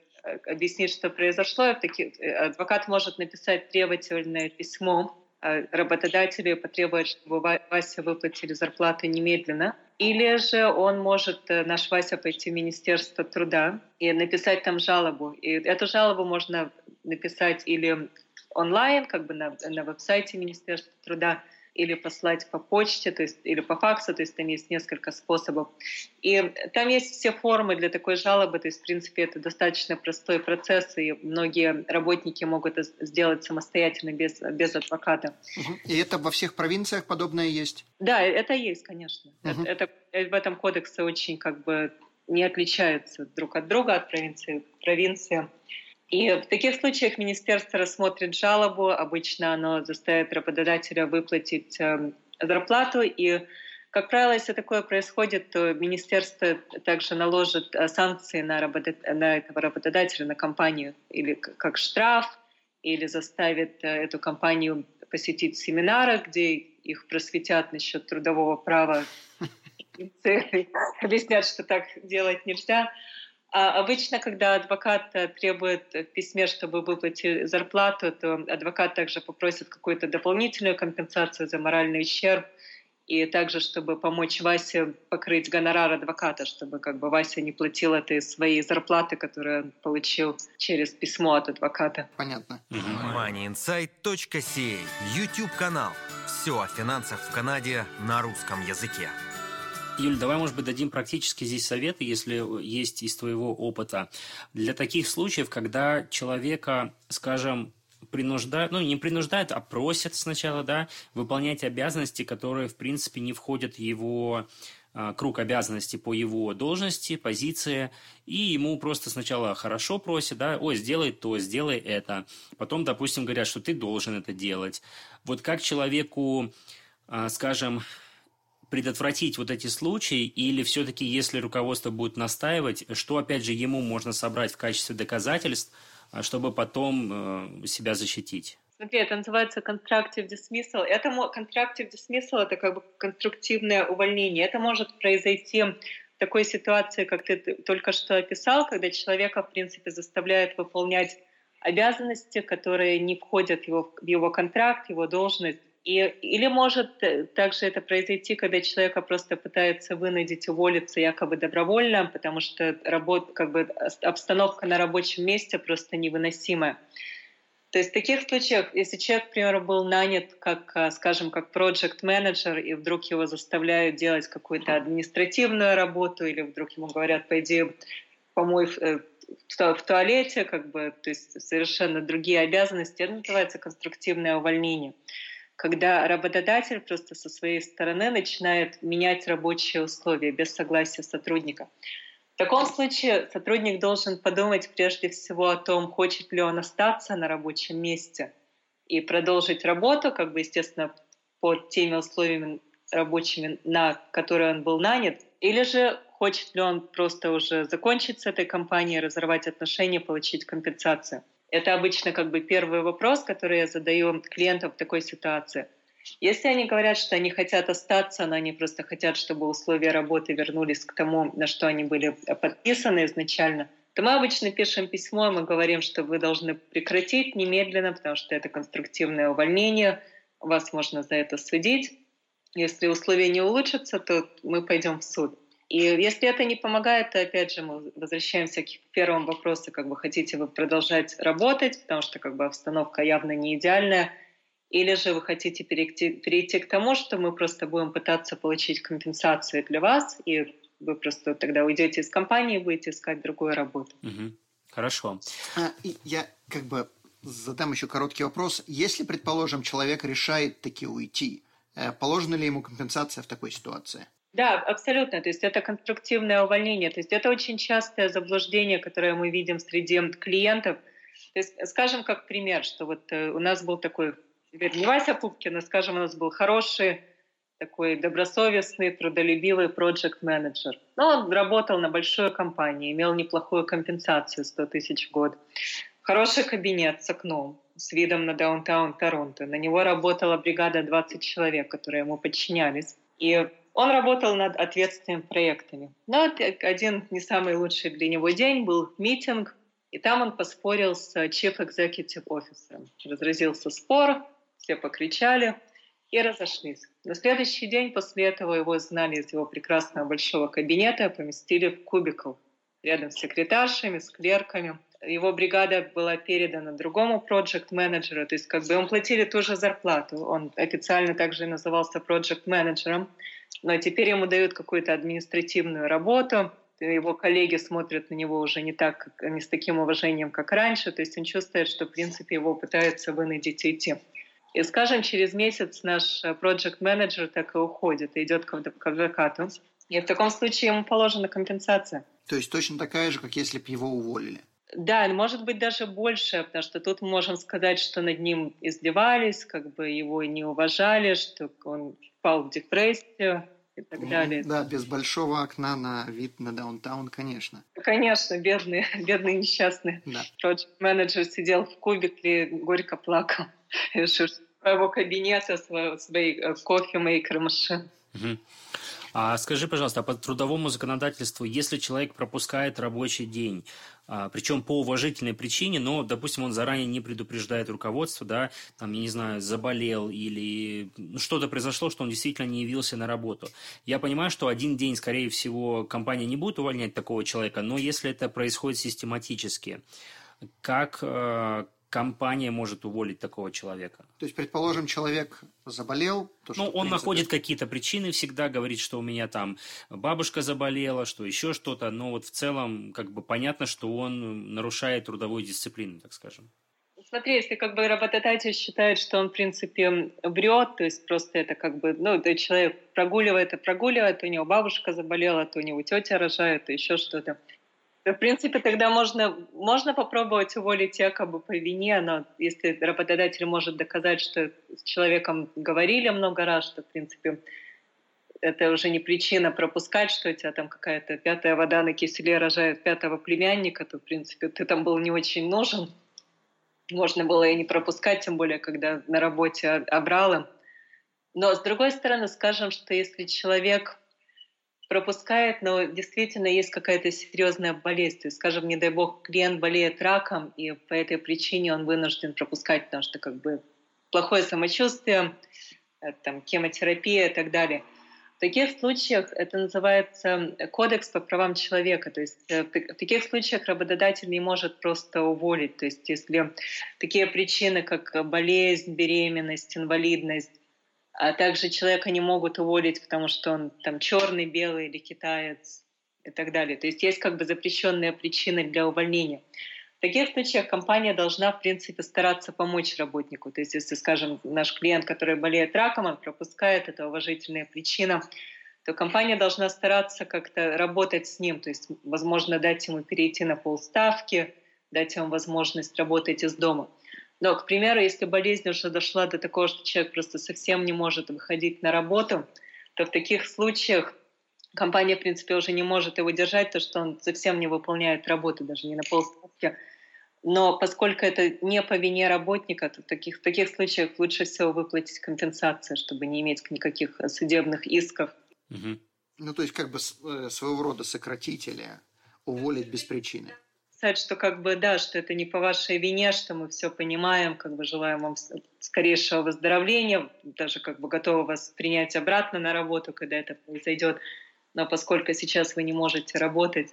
Speaker 2: объяснить, что произошло. Э, адвокат может написать требовательное письмо э, работодателю и потребовать, чтобы Вася выплатили зарплату немедленно. Или же он может, наш Вася, пойти в Министерство труда и написать там жалобу. И эту жалобу можно написать или онлайн, как бы на, на веб-сайте Министерства труда, или послать по почте, то есть или по факсу, то есть там есть несколько способов. И там есть все формы для такой жалобы, то есть в принципе это достаточно простой процесс, и многие работники могут это сделать самостоятельно без, без адвоката.
Speaker 3: И это во всех провинциях подобное есть?
Speaker 2: Да, это есть, конечно. Угу. Это, это в этом кодексе очень как бы не отличаются друг от друга, от провинции к провинции. И в таких случаях министерство рассмотрит жалобу, обычно оно заставит работодателя выплатить э, зарплату, и, как правило, если такое происходит, то министерство также наложит э, санкции на, работод... на этого работодателя, на компанию, или как штраф, или заставит э, эту компанию посетить семинары, где их просветят насчет трудового права, <laughs> объяснят, что так делать нельзя. А обычно, когда адвокат э, требует в письме, чтобы выплатить зарплату, то адвокат также попросит какую-то дополнительную компенсацию за моральный ущерб, и также, чтобы помочь Васе покрыть гонорар адвоката, чтобы как бы Вася не платил этой своей зарплаты, которую он получил через письмо от адвоката.
Speaker 3: Понятно.
Speaker 6: MoneyInsight.ca YouTube-канал. Все о финансах в Канаде на русском языке.
Speaker 1: Юль, давай, может быть, дадим практически здесь советы, если есть из твоего опыта, для таких случаев, когда человека, скажем, принуждают, ну, не принуждают, а просят сначала, да, выполнять обязанности, которые, в принципе, не входят в его а, круг обязанностей по его должности, позиции, и ему просто сначала хорошо просят, да, ой, сделай то, сделай это. Потом, допустим, говорят, что ты должен это делать. Вот как человеку, а, скажем, предотвратить вот эти случаи, или все-таки, если руководство будет настаивать, что, опять же, ему можно собрать в качестве доказательств, а, чтобы потом э, себя защитить?
Speaker 2: Смотри, это называется constructive dismissal. Это constructive dismissal — это как бы конструктивное увольнение. Это может произойти в такой ситуации, как ты только что описал, когда человека, в принципе, заставляют выполнять обязанности, которые не входят в его, в его контракт, его должность, И, или может э, также это произойти, когда человека просто пытаются вынудить уволиться якобы добровольно, потому что работа, как бы обстановка на рабочем месте просто невыносимая. То есть в таких случаях, если человек, к примеру, был нанят как, э, скажем, как проект менеджер и вдруг его заставляют делать какую-то административную работу, или вдруг ему говорят, пойди помой э, в, в туалете, как бы, то есть совершенно другие обязанности, это называется конструктивное увольнение когда работодатель просто со своей стороны начинает менять рабочие условия без согласия сотрудника. В таком случае сотрудник должен подумать прежде всего о том, хочет ли он остаться на рабочем месте и продолжить работу, как бы, естественно, под теми условиями рабочими, на которые он был нанят, или же хочет ли он просто уже закончить с этой компанией, разорвать отношения, получить компенсацию. Это обычно как бы первый вопрос, который я задаю клиентам в такой ситуации. Если они говорят, что они хотят остаться, но они просто хотят, чтобы условия работы вернулись к тому, на что они были подписаны изначально, то мы обычно пишем письмо, и мы говорим, что вы должны прекратить немедленно, потому что это конструктивное увольнение, вас можно за это судить. Если условия не улучшатся, то мы пойдем в суд. И если это не помогает, то опять же мы возвращаемся к первому вопросу, как бы хотите вы продолжать работать, потому что как бы обстановка явно не идеальная, или же вы хотите перейти, перейти к тому, что мы просто будем пытаться получить компенсацию для вас, и вы просто тогда уйдете из компании и будете искать другую работу.
Speaker 1: Угу. Хорошо.
Speaker 3: А, я как бы задам еще короткий вопрос. Если, предположим, человек решает таки уйти, э, положена ли ему компенсация в такой ситуации?
Speaker 2: Да, абсолютно. То есть это конструктивное увольнение. То есть это очень частое заблуждение, которое мы видим среди клиентов. То есть, скажем, как пример, что вот э, у нас был такой, не Вася Пупкин, а, скажем, у нас был хороший, такой добросовестный, трудолюбивый проект-менеджер. Но он работал на большой компании, имел неплохую компенсацию 100 тысяч в год. Хороший кабинет с окном, с видом на даунтаун Торонто. На него работала бригада 20 человек, которые ему подчинялись. И он работал над ответственными проектами. Но один не самый лучший для него день был митинг, и там он поспорил с Chief Executive Officer. Разразился спор, все покричали и разошлись. На следующий день после этого его изгнали из его прекрасного большого кабинета, поместили в кубикл рядом с секретаршами, с клерками. Его бригада была передана другому проект-менеджеру, то есть как бы ему платили ту же зарплату. Он официально также назывался проект-менеджером но теперь ему дают какую-то административную работу, его коллеги смотрят на него уже не так, не с таким уважением, как раньше, то есть он чувствует, что, в принципе, его пытаются вынудить идти. И, скажем, через месяц наш проект менеджер так и уходит, и идет к адвокату. И в таком случае ему положена компенсация.
Speaker 3: То есть точно такая же, как если бы его уволили?
Speaker 2: Да, может быть даже больше, потому что тут мы можем сказать, что над ним издевались, как бы его не уважали, что он впал в депрессию и так далее.
Speaker 3: Да, без большого окна на вид на даунтаун, конечно.
Speaker 2: Конечно, бедный, бедный несчастный. Да. менеджер сидел в кубике, горько плакал. Своего кабинета, своей э, кофемейкер машин.
Speaker 1: Угу. А скажи, пожалуйста, а по трудовому законодательству, если человек пропускает рабочий день, а, причем по уважительной причине, но, допустим, он заранее не предупреждает руководство, да, там, я не знаю, заболел или ну, что-то произошло, что он действительно не явился на работу. Я понимаю, что один день, скорее всего, компания не будет увольнять такого человека, но если это происходит систематически, как, э, компания может уволить такого человека.
Speaker 3: То есть, предположим, человек заболел.
Speaker 1: То, ну, он принципе... находит какие-то причины, всегда говорит, что у меня там бабушка заболела, что еще что-то, но вот в целом как бы понятно, что он нарушает трудовую дисциплину, так скажем.
Speaker 2: Смотри, если как бы работодатель считает, что он, в принципе, врет, то есть просто это как бы, ну, человек прогуливает и прогуливает, у него бабушка заболела, то у него тетя рожает, то еще что-то. В принципе, тогда можно, можно попробовать уволить якобы по вине, но если работодатель может доказать, что с человеком говорили много раз, что, в принципе, это уже не причина пропускать, что у тебя там какая-то пятая вода на киселе рожает пятого племянника, то, в принципе, ты там был не очень нужен. Можно было и не пропускать, тем более, когда на работе обрала. Но, с другой стороны, скажем, что если человек пропускает, но действительно есть какая-то серьезная болезнь. То есть, скажем, не дай бог, клиент болеет раком, и по этой причине он вынужден пропускать, потому что как бы плохое самочувствие, э, там, хемотерапия и так далее. В таких случаях это называется кодекс по правам человека. То есть в таких случаях работодатель не может просто уволить. То есть если такие причины, как болезнь, беременность, инвалидность, а также человека не могут уволить, потому что он там черный, белый или китаец и так далее. То есть есть как бы запрещенные причины для увольнения. В таких случаях компания должна, в принципе, стараться помочь работнику. То есть, если, скажем, наш клиент, который болеет раком, он пропускает, это уважительная причина, то компания должна стараться как-то работать с ним. То есть, возможно, дать ему перейти на полставки, дать ему возможность работать из дома. Но, к примеру, если болезнь уже дошла до такого, что человек просто совсем не может выходить на работу, то в таких случаях компания, в принципе, уже не может его держать, то что он совсем не выполняет работу, даже не на полставки, но поскольку это не по вине работника, то в таких, в таких случаях лучше всего выплатить компенсацию, чтобы не иметь никаких судебных исков.
Speaker 3: Угу. Ну, то есть как бы э, своего рода сократить или уволить без причины.
Speaker 2: Сказать, что как бы да, что это не по вашей вине, что мы все понимаем, как бы желаем вам скорейшего выздоровления, даже как бы готовы вас принять обратно на работу, когда это произойдет. Но поскольку сейчас вы не можете работать,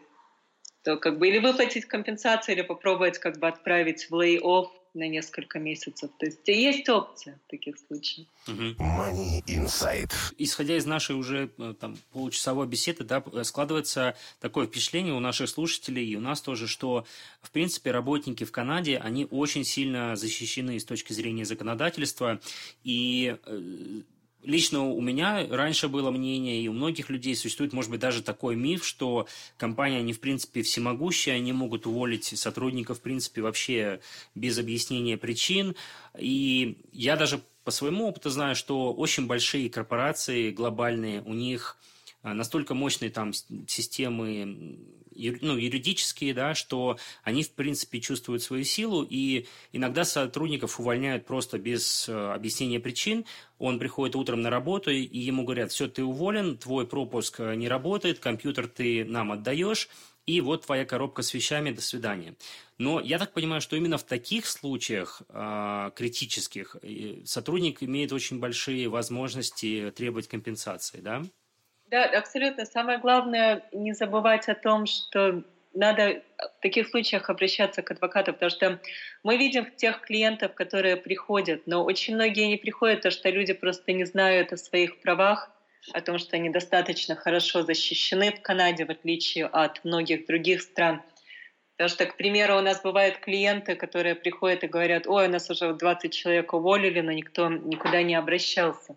Speaker 2: то как бы или выплатить компенсацию, или попробовать как бы отправить в lay-off на несколько месяцев. То есть есть опция в таких случаях. Money
Speaker 1: Insight. Исходя из нашей уже э, там, получасовой беседы, да, складывается такое впечатление у наших слушателей и у нас тоже, что, в принципе, работники в Канаде, они очень сильно защищены с точки зрения законодательства, и э, Лично у меня раньше было мнение, и у многих людей существует, может быть, даже такой миф, что компания, они, в принципе, всемогущие, они могут уволить сотрудников, в принципе, вообще без объяснения причин. И я даже по своему опыту знаю, что очень большие корпорации глобальные, у них а, настолько мощные там системы ну, юридические, да, что они, в принципе, чувствуют свою силу, и иногда сотрудников увольняют просто без э, объяснения причин. Он приходит утром на работу, и ему говорят, все, ты уволен, твой пропуск э, не работает, компьютер ты нам отдаешь, и вот твоя коробка с вещами, до свидания. Но я так понимаю, что именно в таких случаях э, критических сотрудник имеет очень большие возможности требовать компенсации, да?
Speaker 2: Да, абсолютно. Самое главное не забывать о том, что надо в таких случаях обращаться к адвокату, потому что мы видим тех клиентов, которые приходят, но очень многие не приходят, потому что люди просто не знают о своих правах, о том, что они достаточно хорошо защищены в Канаде, в отличие от многих других стран. Потому что, к примеру, у нас бывают клиенты, которые приходят и говорят, ой, у нас уже 20 человек уволили, но никто никуда не обращался.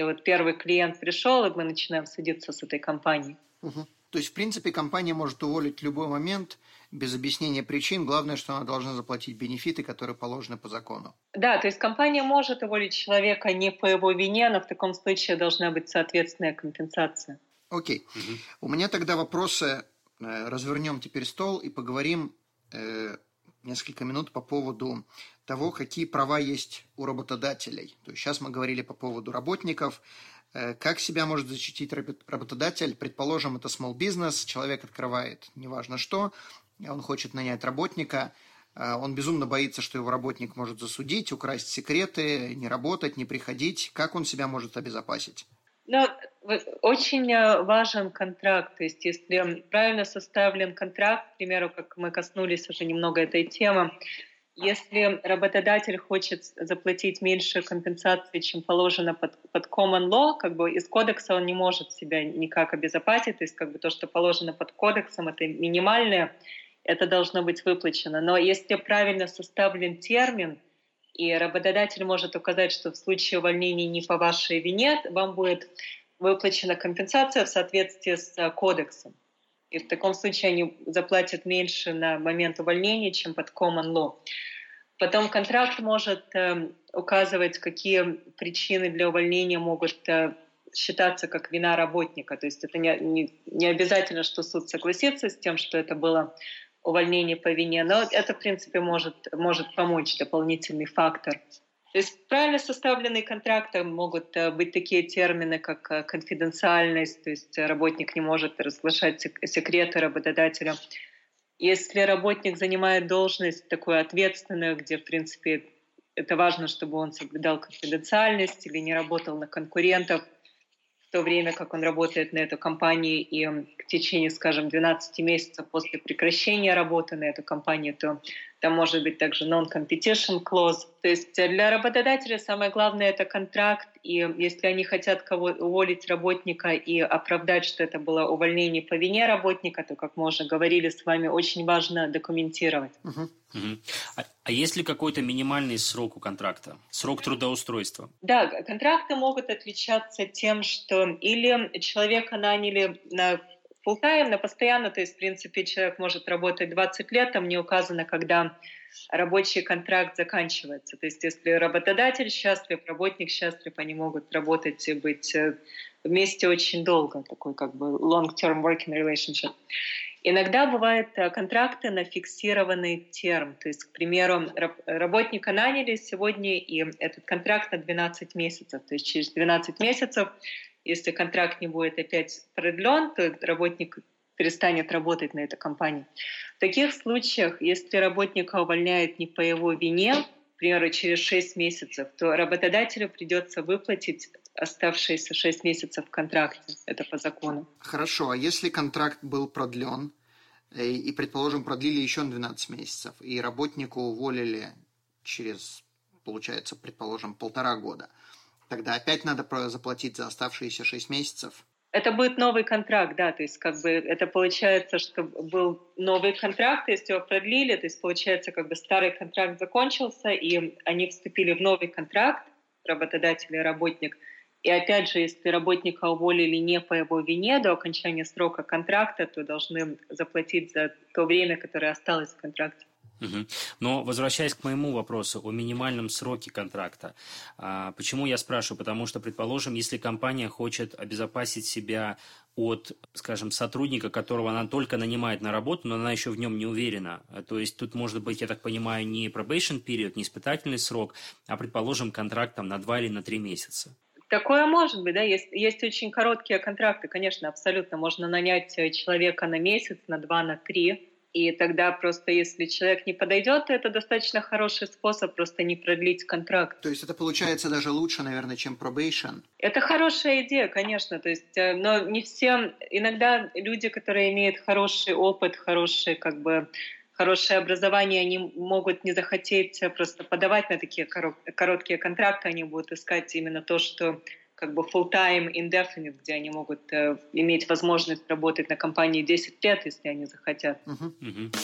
Speaker 2: И вот первый клиент пришел, и мы начинаем садиться с этой компанией.
Speaker 3: Угу. То есть, в принципе, компания может уволить в любой момент без объяснения причин. Главное, что она должна заплатить бенефиты, которые положены по закону.
Speaker 2: Да, то есть компания может уволить человека не по его вине, но в таком случае должна быть соответственная компенсация.
Speaker 3: Окей. Угу. У меня тогда вопросы. Э, развернем теперь стол и поговорим э, несколько минут по поводу того, какие права есть у работодателей. То есть сейчас мы говорили по поводу работников, э, как себя может защитить работодатель? Предположим, это small business, человек открывает неважно что, он хочет нанять работника, э, он безумно боится, что его работник может засудить, украсть секреты, не работать, не приходить. Как он себя может обезопасить?
Speaker 2: Ну, очень э, важен контракт. То есть, если правильно составлен контракт, к примеру, как мы коснулись уже немного этой темы, если работодатель хочет заплатить меньше компенсации, чем положено под, под common law, как бы из кодекса он не может себя никак обезопасить, то есть как бы то, что положено под кодексом, это минимальное, это должно быть выплачено. Но если правильно составлен термин, и работодатель может указать, что в случае увольнения не по вашей вине, вам будет выплачена компенсация в соответствии с кодексом. И в таком случае они заплатят меньше на момент увольнения, чем под common law. Потом контракт может э, указывать, какие причины для увольнения могут э, считаться как вина работника. То есть это не, не, не обязательно, что суд согласится с тем, что это было увольнение по вине, но это, в принципе, может, может помочь, дополнительный фактор. То есть правильно составленные контракты могут э, быть такие термины, как э, конфиденциальность, то есть работник не может разглашать секреты работодателя. Если работник занимает должность такую ответственную, где, в принципе, это важно, чтобы он соблюдал конфиденциальность или не работал на конкурентов – в то время как он работает на эту компанию и в течение, скажем, 12 месяцев после прекращения работы на эту компанию, то там может быть также non-competition clause. То есть для работодателя самое главное — это контракт, и если они хотят кого уволить работника и оправдать, что это было увольнение по вине работника, то, как мы уже говорили с вами, очень важно документировать.
Speaker 1: Uh-huh. Uh-huh. А, а есть ли какой-то минимальный срок у контракта? Срок трудоустройства?
Speaker 2: Да, контракты могут отличаться тем, что или человека наняли на full time, на постоянно, то есть, в принципе, человек может работать 20 лет, там не указано, когда рабочий контракт заканчивается. То есть, если работодатель счастлив, работник счастлив, они могут работать и быть э, вместе очень долго, такой как бы long-term working relationship. Иногда бывают э, контракты на фиксированный терм. То есть, к примеру, работника наняли сегодня, и этот контракт на 12 месяцев. То есть через 12 месяцев если контракт не будет опять продлен, то работник перестанет работать на этой компании. В таких случаях, если работника увольняют не по его вине, к примеру, через 6 месяцев, то работодателю придется выплатить оставшиеся 6 месяцев в контракте. Это по закону.
Speaker 3: Хорошо, а если контракт был продлен, э, и, предположим, продлили еще на 12 месяцев, и работнику уволили через, получается, предположим, полтора года – Тогда опять надо заплатить за оставшиеся 6 месяцев.
Speaker 2: Это будет новый контракт, да, то есть как бы это получается, что был новый контракт, если его продлили, то есть получается как бы старый контракт закончился, и они вступили в новый контракт, работодатель и работник. И опять же, если работника уволили не по его вине до окончания срока контракта, то должны заплатить за то время, которое осталось в контракте.
Speaker 1: Угу. Но возвращаясь к моему вопросу о минимальном сроке контракта, а, почему я спрашиваю? Потому что, предположим, если компания хочет обезопасить себя от, скажем, сотрудника, которого она только нанимает на работу, но она еще в нем не уверена. То есть тут может быть, я так понимаю, не probation период, не испытательный срок, а, предположим, контракт там, на два или на три месяца.
Speaker 2: Такое может быть, да, есть, есть очень короткие контракты, конечно, абсолютно. Можно нанять человека на месяц, на два, на три, и тогда просто, если человек не подойдет, то это достаточно хороший способ просто не продлить контракт.
Speaker 3: То есть это получается даже лучше, наверное, чем probation?
Speaker 2: Это хорошая идея, конечно. То есть, э, но не все... Иногда люди, которые имеют хороший опыт, хороший как бы хорошее образование, они могут не захотеть просто подавать на такие короткие контракты, они будут искать именно то, что как бы full-time indefinite, где они могут э, иметь возможность работать на компании 10 лет, если они захотят.
Speaker 3: Uh-huh. Uh-huh.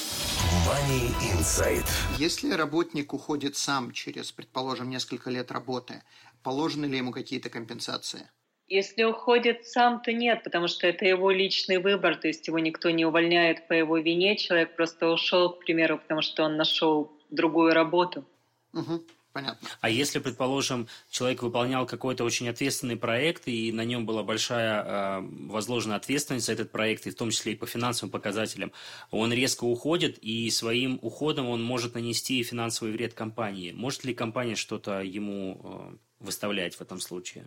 Speaker 3: Money Insight. Если работник уходит сам через, предположим, несколько лет работы, положены ли ему какие-то компенсации?
Speaker 2: Если уходит сам, то нет, потому что это его личный выбор, то есть его никто не увольняет по его вине, человек просто ушел, к примеру, потому что он нашел другую работу.
Speaker 3: Угу. Понятно.
Speaker 1: А если, предположим, человек выполнял какой-то очень ответственный проект, и на нем была большая э, возложена ответственность за этот проект, и в том числе и по финансовым показателям, он резко уходит, и своим уходом он может нанести финансовый вред компании. Может ли компания что-то ему э, выставлять в этом случае?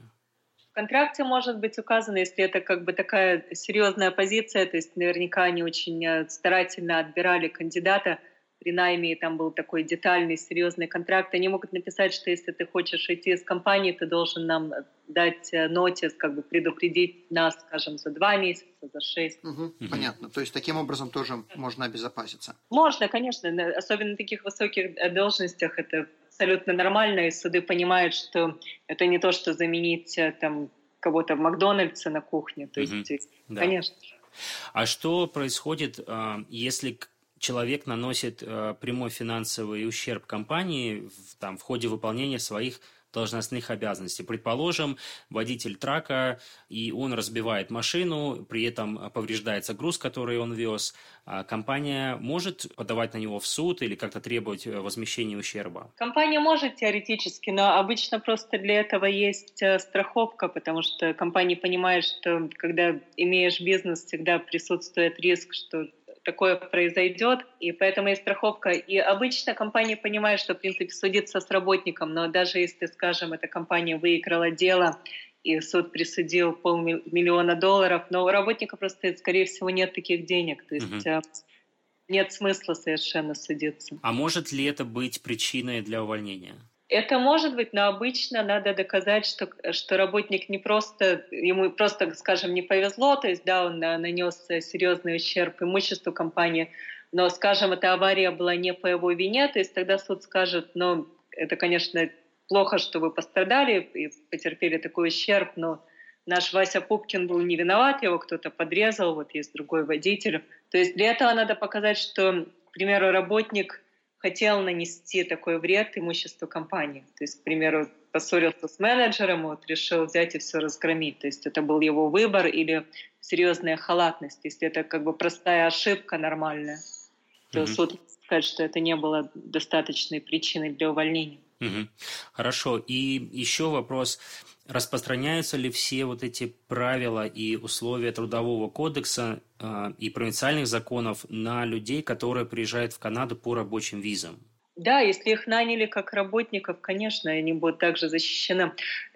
Speaker 2: В контракте может быть указано, если это как бы такая серьезная позиция, то есть наверняка они очень э, старательно отбирали кандидата, при найме, там был такой детальный, серьезный контракт, они могут написать, что если ты хочешь идти из компании, ты должен нам дать э, нотис, как бы предупредить нас, скажем, за два месяца, за шесть.
Speaker 3: Угу, угу. Понятно. То есть таким образом тоже можно обезопаситься?
Speaker 2: Можно, конечно. Особенно на таких высоких э, должностях это абсолютно нормально, и суды понимают, что это не то, что заменить э, там кого-то в Макдональдсе на кухне. То угу. есть, да. конечно.
Speaker 1: А что происходит, если человек наносит э, прямой финансовый ущерб компании в, там, в ходе выполнения своих должностных обязанностей. Предположим, водитель трака, и он разбивает машину, при этом повреждается груз, который он вез. А компания может подавать на него в суд или как-то требовать э, возмещения ущерба?
Speaker 2: Компания может теоретически, но обычно просто для этого есть э, страховка, потому что компания понимает, что когда имеешь бизнес, всегда присутствует риск, что такое произойдет, и поэтому есть страховка. И обычно компания понимает, что, в принципе, судиться с работником, но даже если, скажем, эта компания выиграла дело, и суд присудил полмиллиона долларов, но у работника просто, скорее всего, нет таких денег. То есть угу. нет смысла совершенно судиться.
Speaker 1: А может ли это быть причиной для увольнения?
Speaker 2: Это может быть, но обычно надо доказать, что, что работник не просто, ему просто, скажем, не повезло, то есть, да, он нанес серьезный ущерб имуществу компании, но, скажем, эта авария была не по его вине, то есть тогда суд скажет, ну, это, конечно, плохо, что вы пострадали и потерпели такой ущерб, но наш Вася Пупкин был не виноват, его кто-то подрезал, вот есть другой водитель. То есть для этого надо показать, что, к примеру, работник хотел нанести такой вред имуществу компании. То есть, к примеру, поссорился с менеджером, вот, решил взять и все разгромить. То есть это был его выбор или серьезная халатность. Если это как бы простая ошибка нормальная, то mm-hmm. суд скажет, что это не было достаточной причиной для увольнения.
Speaker 1: Угу. Хорошо. И еще вопрос. Распространяются ли все вот эти правила и условия Трудового кодекса э, и провинциальных законов на людей, которые приезжают в Канаду по рабочим визам?
Speaker 2: Да, если их наняли как работников, конечно, они будут также защищены.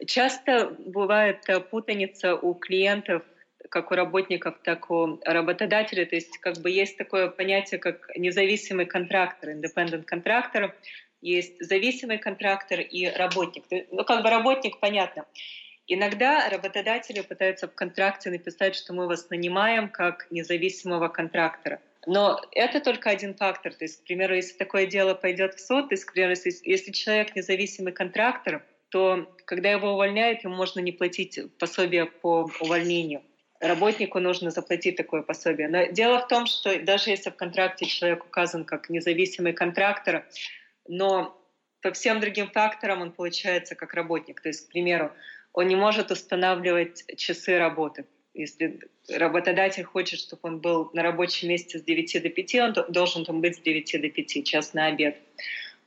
Speaker 2: Часто бывает э, путаница у клиентов, как у работников, так у работодателей. То есть как бы есть такое понятие, как независимый контрактор, independent контрактор есть зависимый контрактор и работник. Ну, как бы работник, понятно. Иногда работодатели пытаются в контракте написать, что мы вас нанимаем как независимого контрактора. Но это только один фактор. То есть, к примеру, если такое дело пойдет в суд, то есть, к примеру, если, если человек независимый контрактор, то когда его увольняют, ему можно не платить пособие по увольнению. Работнику нужно заплатить такое пособие. Но дело в том, что даже если в контракте человек указан как независимый контрактор, но по всем другим факторам он получается как работник. То есть, к примеру, он не может устанавливать часы работы. Если работодатель хочет, чтобы он был на рабочем месте с 9 до 5, он должен там быть с 9 до 5, час на обед.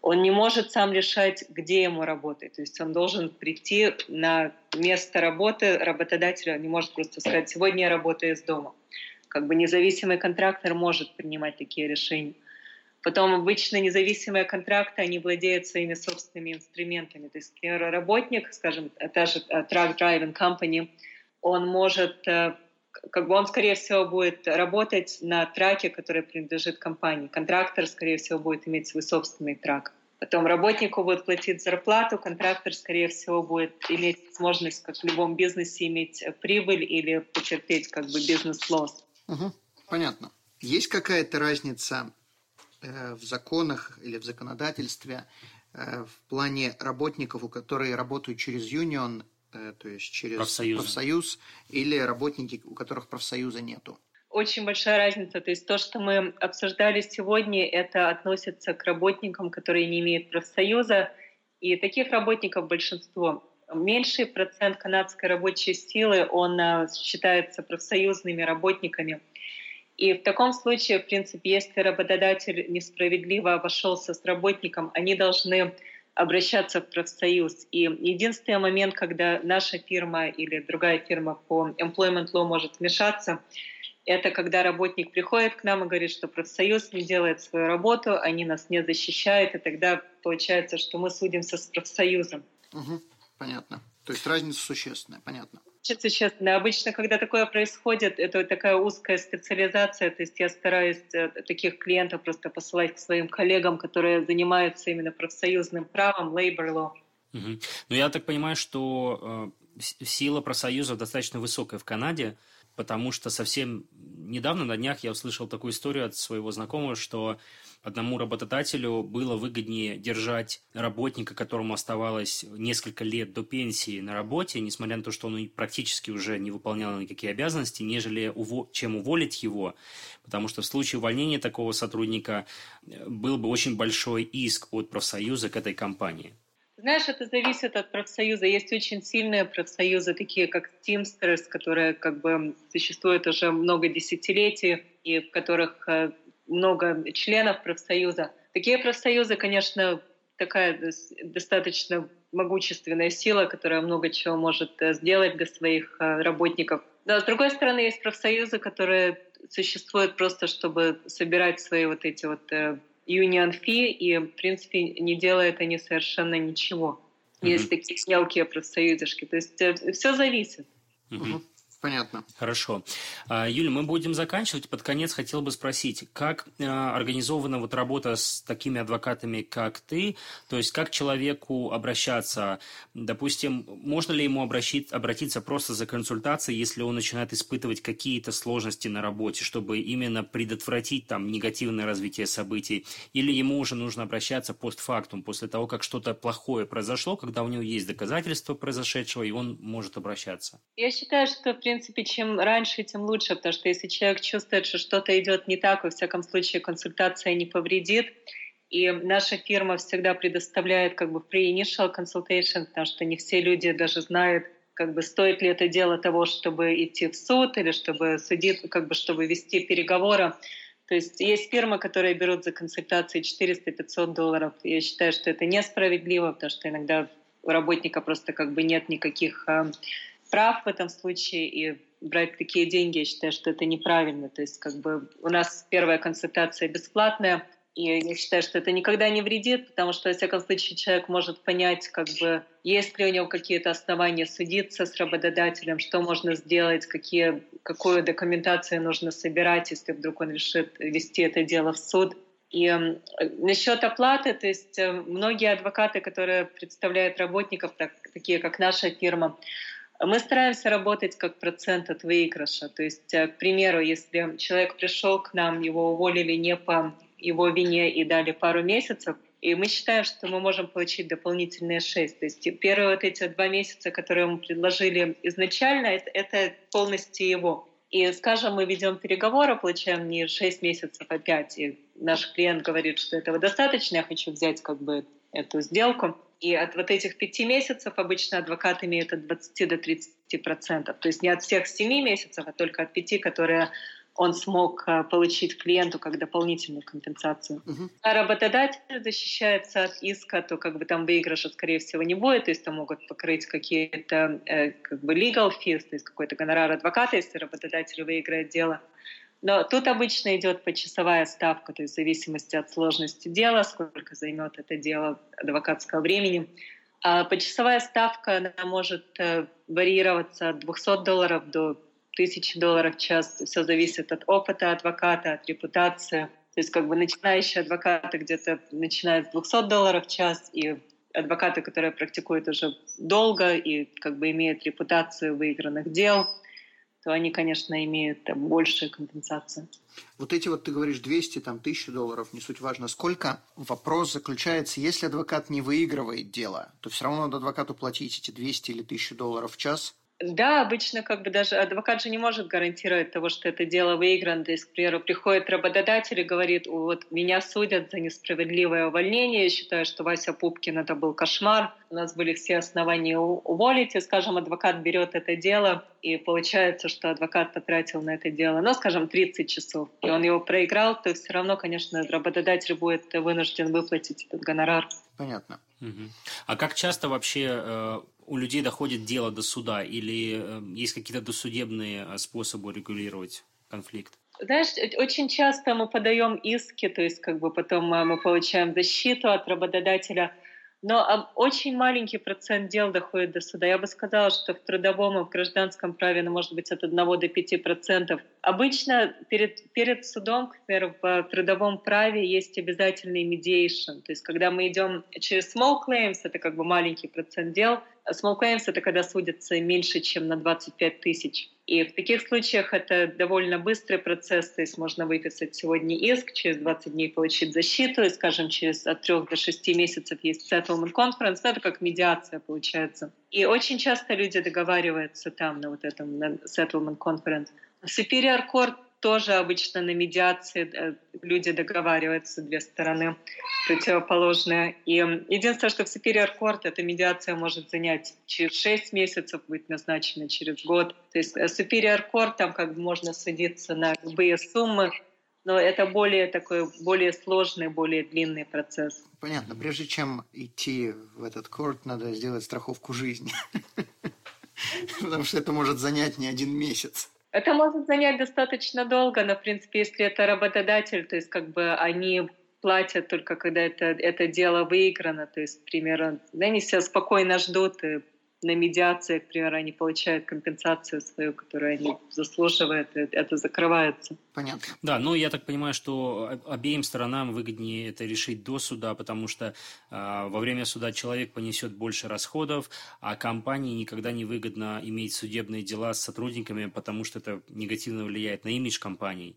Speaker 2: Он не может сам решать, где ему работать. То есть он должен прийти на место работы работодателя, он не может просто сказать, сегодня я работаю из дома. Как бы независимый контрактор может принимать такие решения. Потом обычно независимые контракты, они владеют своими собственными инструментами. То есть, работник, скажем, та же э, Truck Driving Company, он может, э, как бы он, скорее всего, будет работать на траке, который принадлежит компании. Контрактор, скорее всего, будет иметь свой собственный трак. Потом работнику будет платить зарплату, контрактор, скорее всего, будет иметь возможность, как в любом бизнесе, иметь прибыль или потерпеть как бы бизнес-лосс.
Speaker 3: Угу, понятно. Есть какая-то разница Э, в законах или в законодательстве э, в плане работников, у которых работают через юнион, э, то есть через Профсоюзы. профсоюз, или работники, у которых профсоюза нету?
Speaker 2: Очень большая разница. То есть то, что мы обсуждали сегодня, это относится к работникам, которые не имеют профсоюза, и таких работников большинство. Меньший процент канадской рабочей силы, он считается профсоюзными работниками – и в таком случае, в принципе, если работодатель несправедливо обошелся с работником, они должны обращаться в профсоюз. И единственный момент, когда наша фирма или другая фирма по employment law может вмешаться, это когда работник приходит к нам и говорит, что профсоюз не делает свою работу, они нас не защищают, и тогда получается, что мы судимся с профсоюзом.
Speaker 3: Угу, понятно. То есть разница существенная, понятно
Speaker 2: если честно. Обычно, когда такое происходит, это такая узкая специализация. То есть я стараюсь э, таких клиентов просто посылать к своим коллегам, которые занимаются именно профсоюзным правом, labor law.
Speaker 1: Угу. Ну, я так понимаю, что э, сила профсоюзов достаточно высокая в Канаде, потому что совсем недавно, на днях, я услышал такую историю от своего знакомого, что одному работодателю было выгоднее держать работника, которому оставалось несколько лет до пенсии на работе, несмотря на то, что он практически уже не выполнял никакие обязанности, нежели уво- чем уволить его, потому что в случае увольнения такого сотрудника э, был бы очень большой иск от профсоюза к этой компании.
Speaker 2: Знаешь, это зависит от профсоюза. Есть очень сильные профсоюзы, такие как Teamsters, которые как бы существуют уже много десятилетий, и в которых э, много членов профсоюза. Такие профсоюзы, конечно, такая достаточно могущественная сила, которая много чего может э, сделать для своих э, работников. Но с другой стороны, есть профсоюзы, которые существуют просто, чтобы собирать свои вот эти вот union fee, и, в принципе, не делают они совершенно ничего. Mm-hmm. Есть такие мелкие профсоюзышки. То есть все зависит.
Speaker 3: Mm-hmm. Понятно.
Speaker 1: Хорошо. А, Юля, мы будем заканчивать. Под конец хотел бы спросить, как а, организована вот работа с такими адвокатами, как ты? То есть, как человеку обращаться? Допустим, можно ли ему обращить, обратиться просто за консультацией, если он начинает испытывать какие-то сложности на работе, чтобы именно предотвратить там негативное развитие событий? Или ему уже нужно обращаться постфактум, после того, как что-то плохое произошло, когда у него есть доказательства произошедшего, и он может обращаться?
Speaker 2: Я считаю, что, в принципе, чем раньше, тем лучше, потому что если человек чувствует, что что-то идет не так, во всяком случае консультация не повредит, и наша фирма всегда предоставляет как бы pre-initial consultation, потому что не все люди даже знают, как бы стоит ли это дело того, чтобы идти в суд или чтобы судить, как бы чтобы вести переговоры. То есть есть фирмы, которые берут за консультации 400-500 долларов. Я считаю, что это несправедливо, потому что иногда у работника просто как бы нет никаких э, прав в этом случае, и брать такие деньги, я считаю, что это неправильно. То есть как бы у нас первая консультация бесплатная, и я считаю, что это никогда не вредит, потому что, во всяком случае, человек может понять, как бы, есть ли у него какие-то основания судиться с работодателем, что можно сделать, какие, какую документацию нужно собирать, если вдруг он решит вести это дело в суд. И э, насчет оплаты, то есть э, многие адвокаты, которые представляют работников, так, такие как наша фирма, мы стараемся работать как процент от выигрыша. То есть, э, к примеру, если человек пришел к нам, его уволили не по его вине и дали пару месяцев, и мы считаем, что мы можем получить дополнительные шесть. То есть первые вот эти два месяца, которые мы предложили изначально, это, это полностью его. И, скажем, мы ведем переговоры, получаем не 6 месяцев, а 5, и наш клиент говорит, что этого достаточно, я хочу взять как бы эту сделку. И от вот этих пяти месяцев обычно адвокат имеет от 20 до 30 процентов. То есть не от всех семи месяцев, а только от пяти, которые он смог э, получить клиенту как дополнительную компенсацию. Uh-huh. А работодатель защищается от иска, то как бы там выигрыша, скорее всего, не будет, то есть там могут покрыть какие-то э, как бы legal fees, то есть какой-то гонорар адвоката, если работодатель выиграет дело. Но тут обычно идет почасовая ставка, то есть в зависимости от сложности дела, сколько займет это дело адвокатского времени. А почасовая ставка она может э, варьироваться от 200 долларов до 1000 долларов в час. Все зависит от опыта адвоката, от репутации. То есть как бы начинающие адвокаты где-то начинают с 200 долларов в час, и адвокаты, которые практикуют уже долго и как бы имеют репутацию выигранных дел – то они, конечно, имеют там, большую компенсацию.
Speaker 3: Вот эти вот, ты говоришь, 200, там, 1000 долларов, не суть важно. Сколько? Вопрос заключается, если адвокат не выигрывает дело, то все равно надо адвокату платить эти 200 или 1000 долларов в час,
Speaker 2: да, обычно как бы даже адвокат же не может гарантировать того, что это дело выиграно. То есть, к примеру, приходит работодатель и говорит, вот меня судят за несправедливое увольнение, я считаю, что Вася Пупкин это был кошмар, у нас были все основания уволить, и, скажем, адвокат берет это дело, и получается, что адвокат потратил на это дело, ну, скажем, 30 часов, и он его проиграл, то все равно, конечно, работодатель будет вынужден выплатить этот гонорар.
Speaker 3: Понятно.
Speaker 1: Угу. А как часто вообще э, у людей доходит дело до суда или э, есть какие-то досудебные э, способы регулировать конфликт?
Speaker 2: Знаешь, очень часто мы подаем иски, то есть как бы потом э, мы получаем защиту от работодателя – но очень маленький процент дел доходит до суда. Я бы сказала, что в трудовом и в гражданском праве, ну, может быть, от 1 до 5 процентов. Обычно перед, перед судом, к примеру, в трудовом праве есть обязательный mediation. То есть когда мы идем через small claims, это как бы маленький процент дел, Small claims — это когда судятся меньше, чем на 25 тысяч. И в таких случаях это довольно быстрый процесс, то есть можно выписать сегодня иск, через 20 дней получить защиту, и, скажем, через от 3 до 6 месяцев есть settlement conference, это как медиация получается. И очень часто люди договариваются там на вот этом на settlement conference. Superior Court тоже обычно на медиации э, люди договариваются, две стороны противоположные. И единственное, что в Superior Court эта медиация может занять через 6 месяцев, быть назначена через год. То есть э, Superior Court, там как бы можно судиться на любые суммы, но это более такой, более сложный, более длинный процесс.
Speaker 3: Понятно. Прежде чем идти в этот корт, надо сделать страховку жизни. <laughs> Потому что это может занять не один месяц.
Speaker 2: Это может занять достаточно долго, но, в принципе, если это работодатель, то есть как бы они платят только когда это, это дело выиграно, то есть, к примеру, они все спокойно ждут и на медиации, к примеру, они получают компенсацию свою, которую они заслуживают, и это закрывается.
Speaker 3: Понятно.
Speaker 1: Да, ну я так понимаю, что обеим сторонам выгоднее это решить до суда, потому что э, во время суда человек понесет больше расходов, а компании никогда не выгодно иметь судебные дела с сотрудниками, потому что это негативно влияет на имидж компаний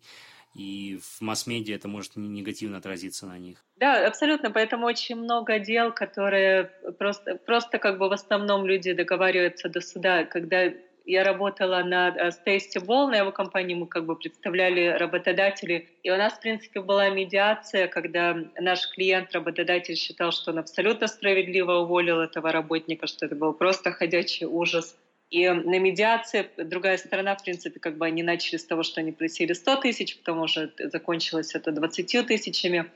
Speaker 1: и в масс-медиа это может негативно отразиться на них.
Speaker 2: Да, абсолютно. Поэтому очень много дел, которые просто, просто как бы в основном люди договариваются до суда. Когда я работала на Стейси Болл, на его компании мы как бы представляли работодателей. И у нас, в принципе, была медиация, когда наш клиент, работодатель, считал, что он абсолютно справедливо уволил этого работника, что это был просто ходячий ужас. И на медиации другая сторона, в принципе, как бы они начали с того, что они просили 100 тысяч, потом уже закончилось это 20 тысячами.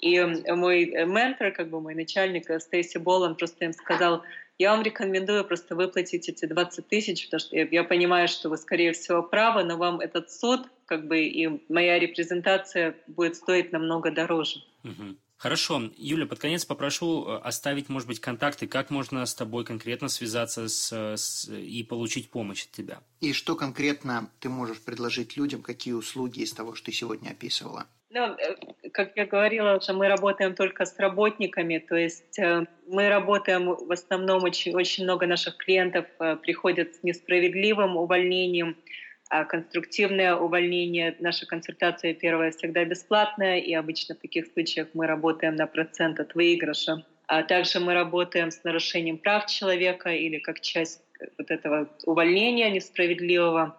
Speaker 2: И мой ментор, как бы мой начальник Стейси Боллан, просто им сказал, я вам рекомендую просто выплатить эти 20 тысяч, потому что я, понимаю, что вы, скорее всего, правы, но вам этот суд, как бы и моя репрезентация будет стоить намного дороже.
Speaker 1: Угу. Хорошо. Юля, под конец попрошу э, оставить, может быть, контакты, как можно с тобой конкретно связаться с, с, и получить помощь от тебя.
Speaker 3: И что конкретно ты можешь предложить людям, какие услуги из того, что ты сегодня описывала?
Speaker 2: Ну, э, как я говорила уже, мы работаем только с работниками, то есть э, мы работаем в основном, очень, очень много наших клиентов приходят с несправедливым увольнением, конструктивное увольнение, наша консультация первая всегда бесплатная, и обычно в таких случаях мы работаем на процент от выигрыша. А также мы работаем с нарушением прав человека или как часть вот этого увольнения несправедливого,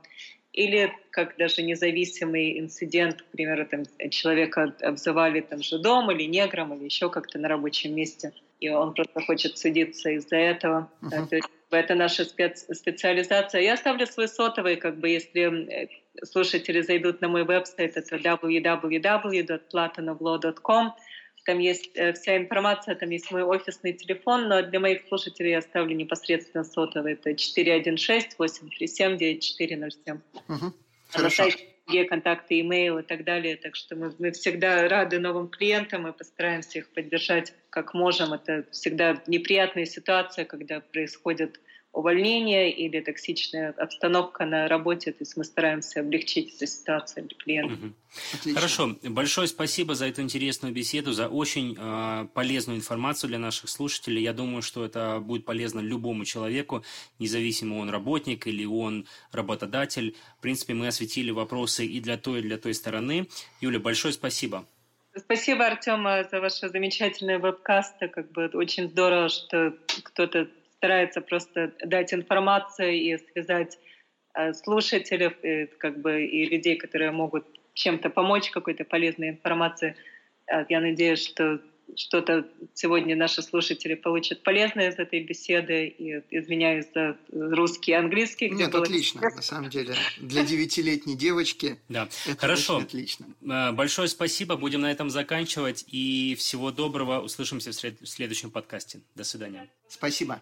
Speaker 2: или как даже независимый инцидент, к примеру, там, человека обзывали там, жидом или негром, или еще как-то на рабочем месте, и он просто хочет судиться из-за этого. Uh-huh. То есть это наша спец специализация. Я оставлю свой сотовый, как бы, если слушатели зайдут на мой веб-сайт, это www.platonovlaw.com. Там есть э, вся информация, там есть мой офисный телефон, но для моих слушателей я оставлю непосредственно сотовый. Это 416-837-9407. Угу.
Speaker 3: Хорошо.
Speaker 2: Где контакты, имейл и так далее. Так что мы, мы всегда рады новым клиентам и постараемся их поддержать как можем. Это всегда неприятная ситуация, когда происходит увольнение или токсичная обстановка на работе. То есть мы стараемся облегчить эту ситуацию для клиента.
Speaker 1: Угу. Хорошо. Большое спасибо за эту интересную беседу, за очень э, полезную информацию для наших слушателей. Я думаю, что это будет полезно любому человеку, независимо он работник или он работодатель. В принципе, мы осветили вопросы и для той, и для той стороны. Юля, большое спасибо.
Speaker 2: Спасибо, Артем, за ваши замечательные вебкасты. Как бы очень здорово, что кто-то старается просто дать информацию и связать э, слушателей, и, как бы, и людей, которые могут чем-то помочь, какой-то полезной информацией. Э, я надеюсь, что что-то сегодня наши слушатели получат полезное из этой беседы. И извиняюсь за русский и английский.
Speaker 3: Нет, было... отлично. На самом деле, для девятилетней девочки
Speaker 1: да.
Speaker 3: это
Speaker 1: Хорошо.
Speaker 3: отлично.
Speaker 1: Э, большое спасибо. Будем на этом заканчивать. И всего доброго. Услышимся в следующем подкасте. До свидания.
Speaker 3: Спасибо.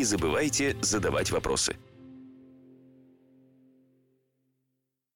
Speaker 5: не забывайте задавать вопросы.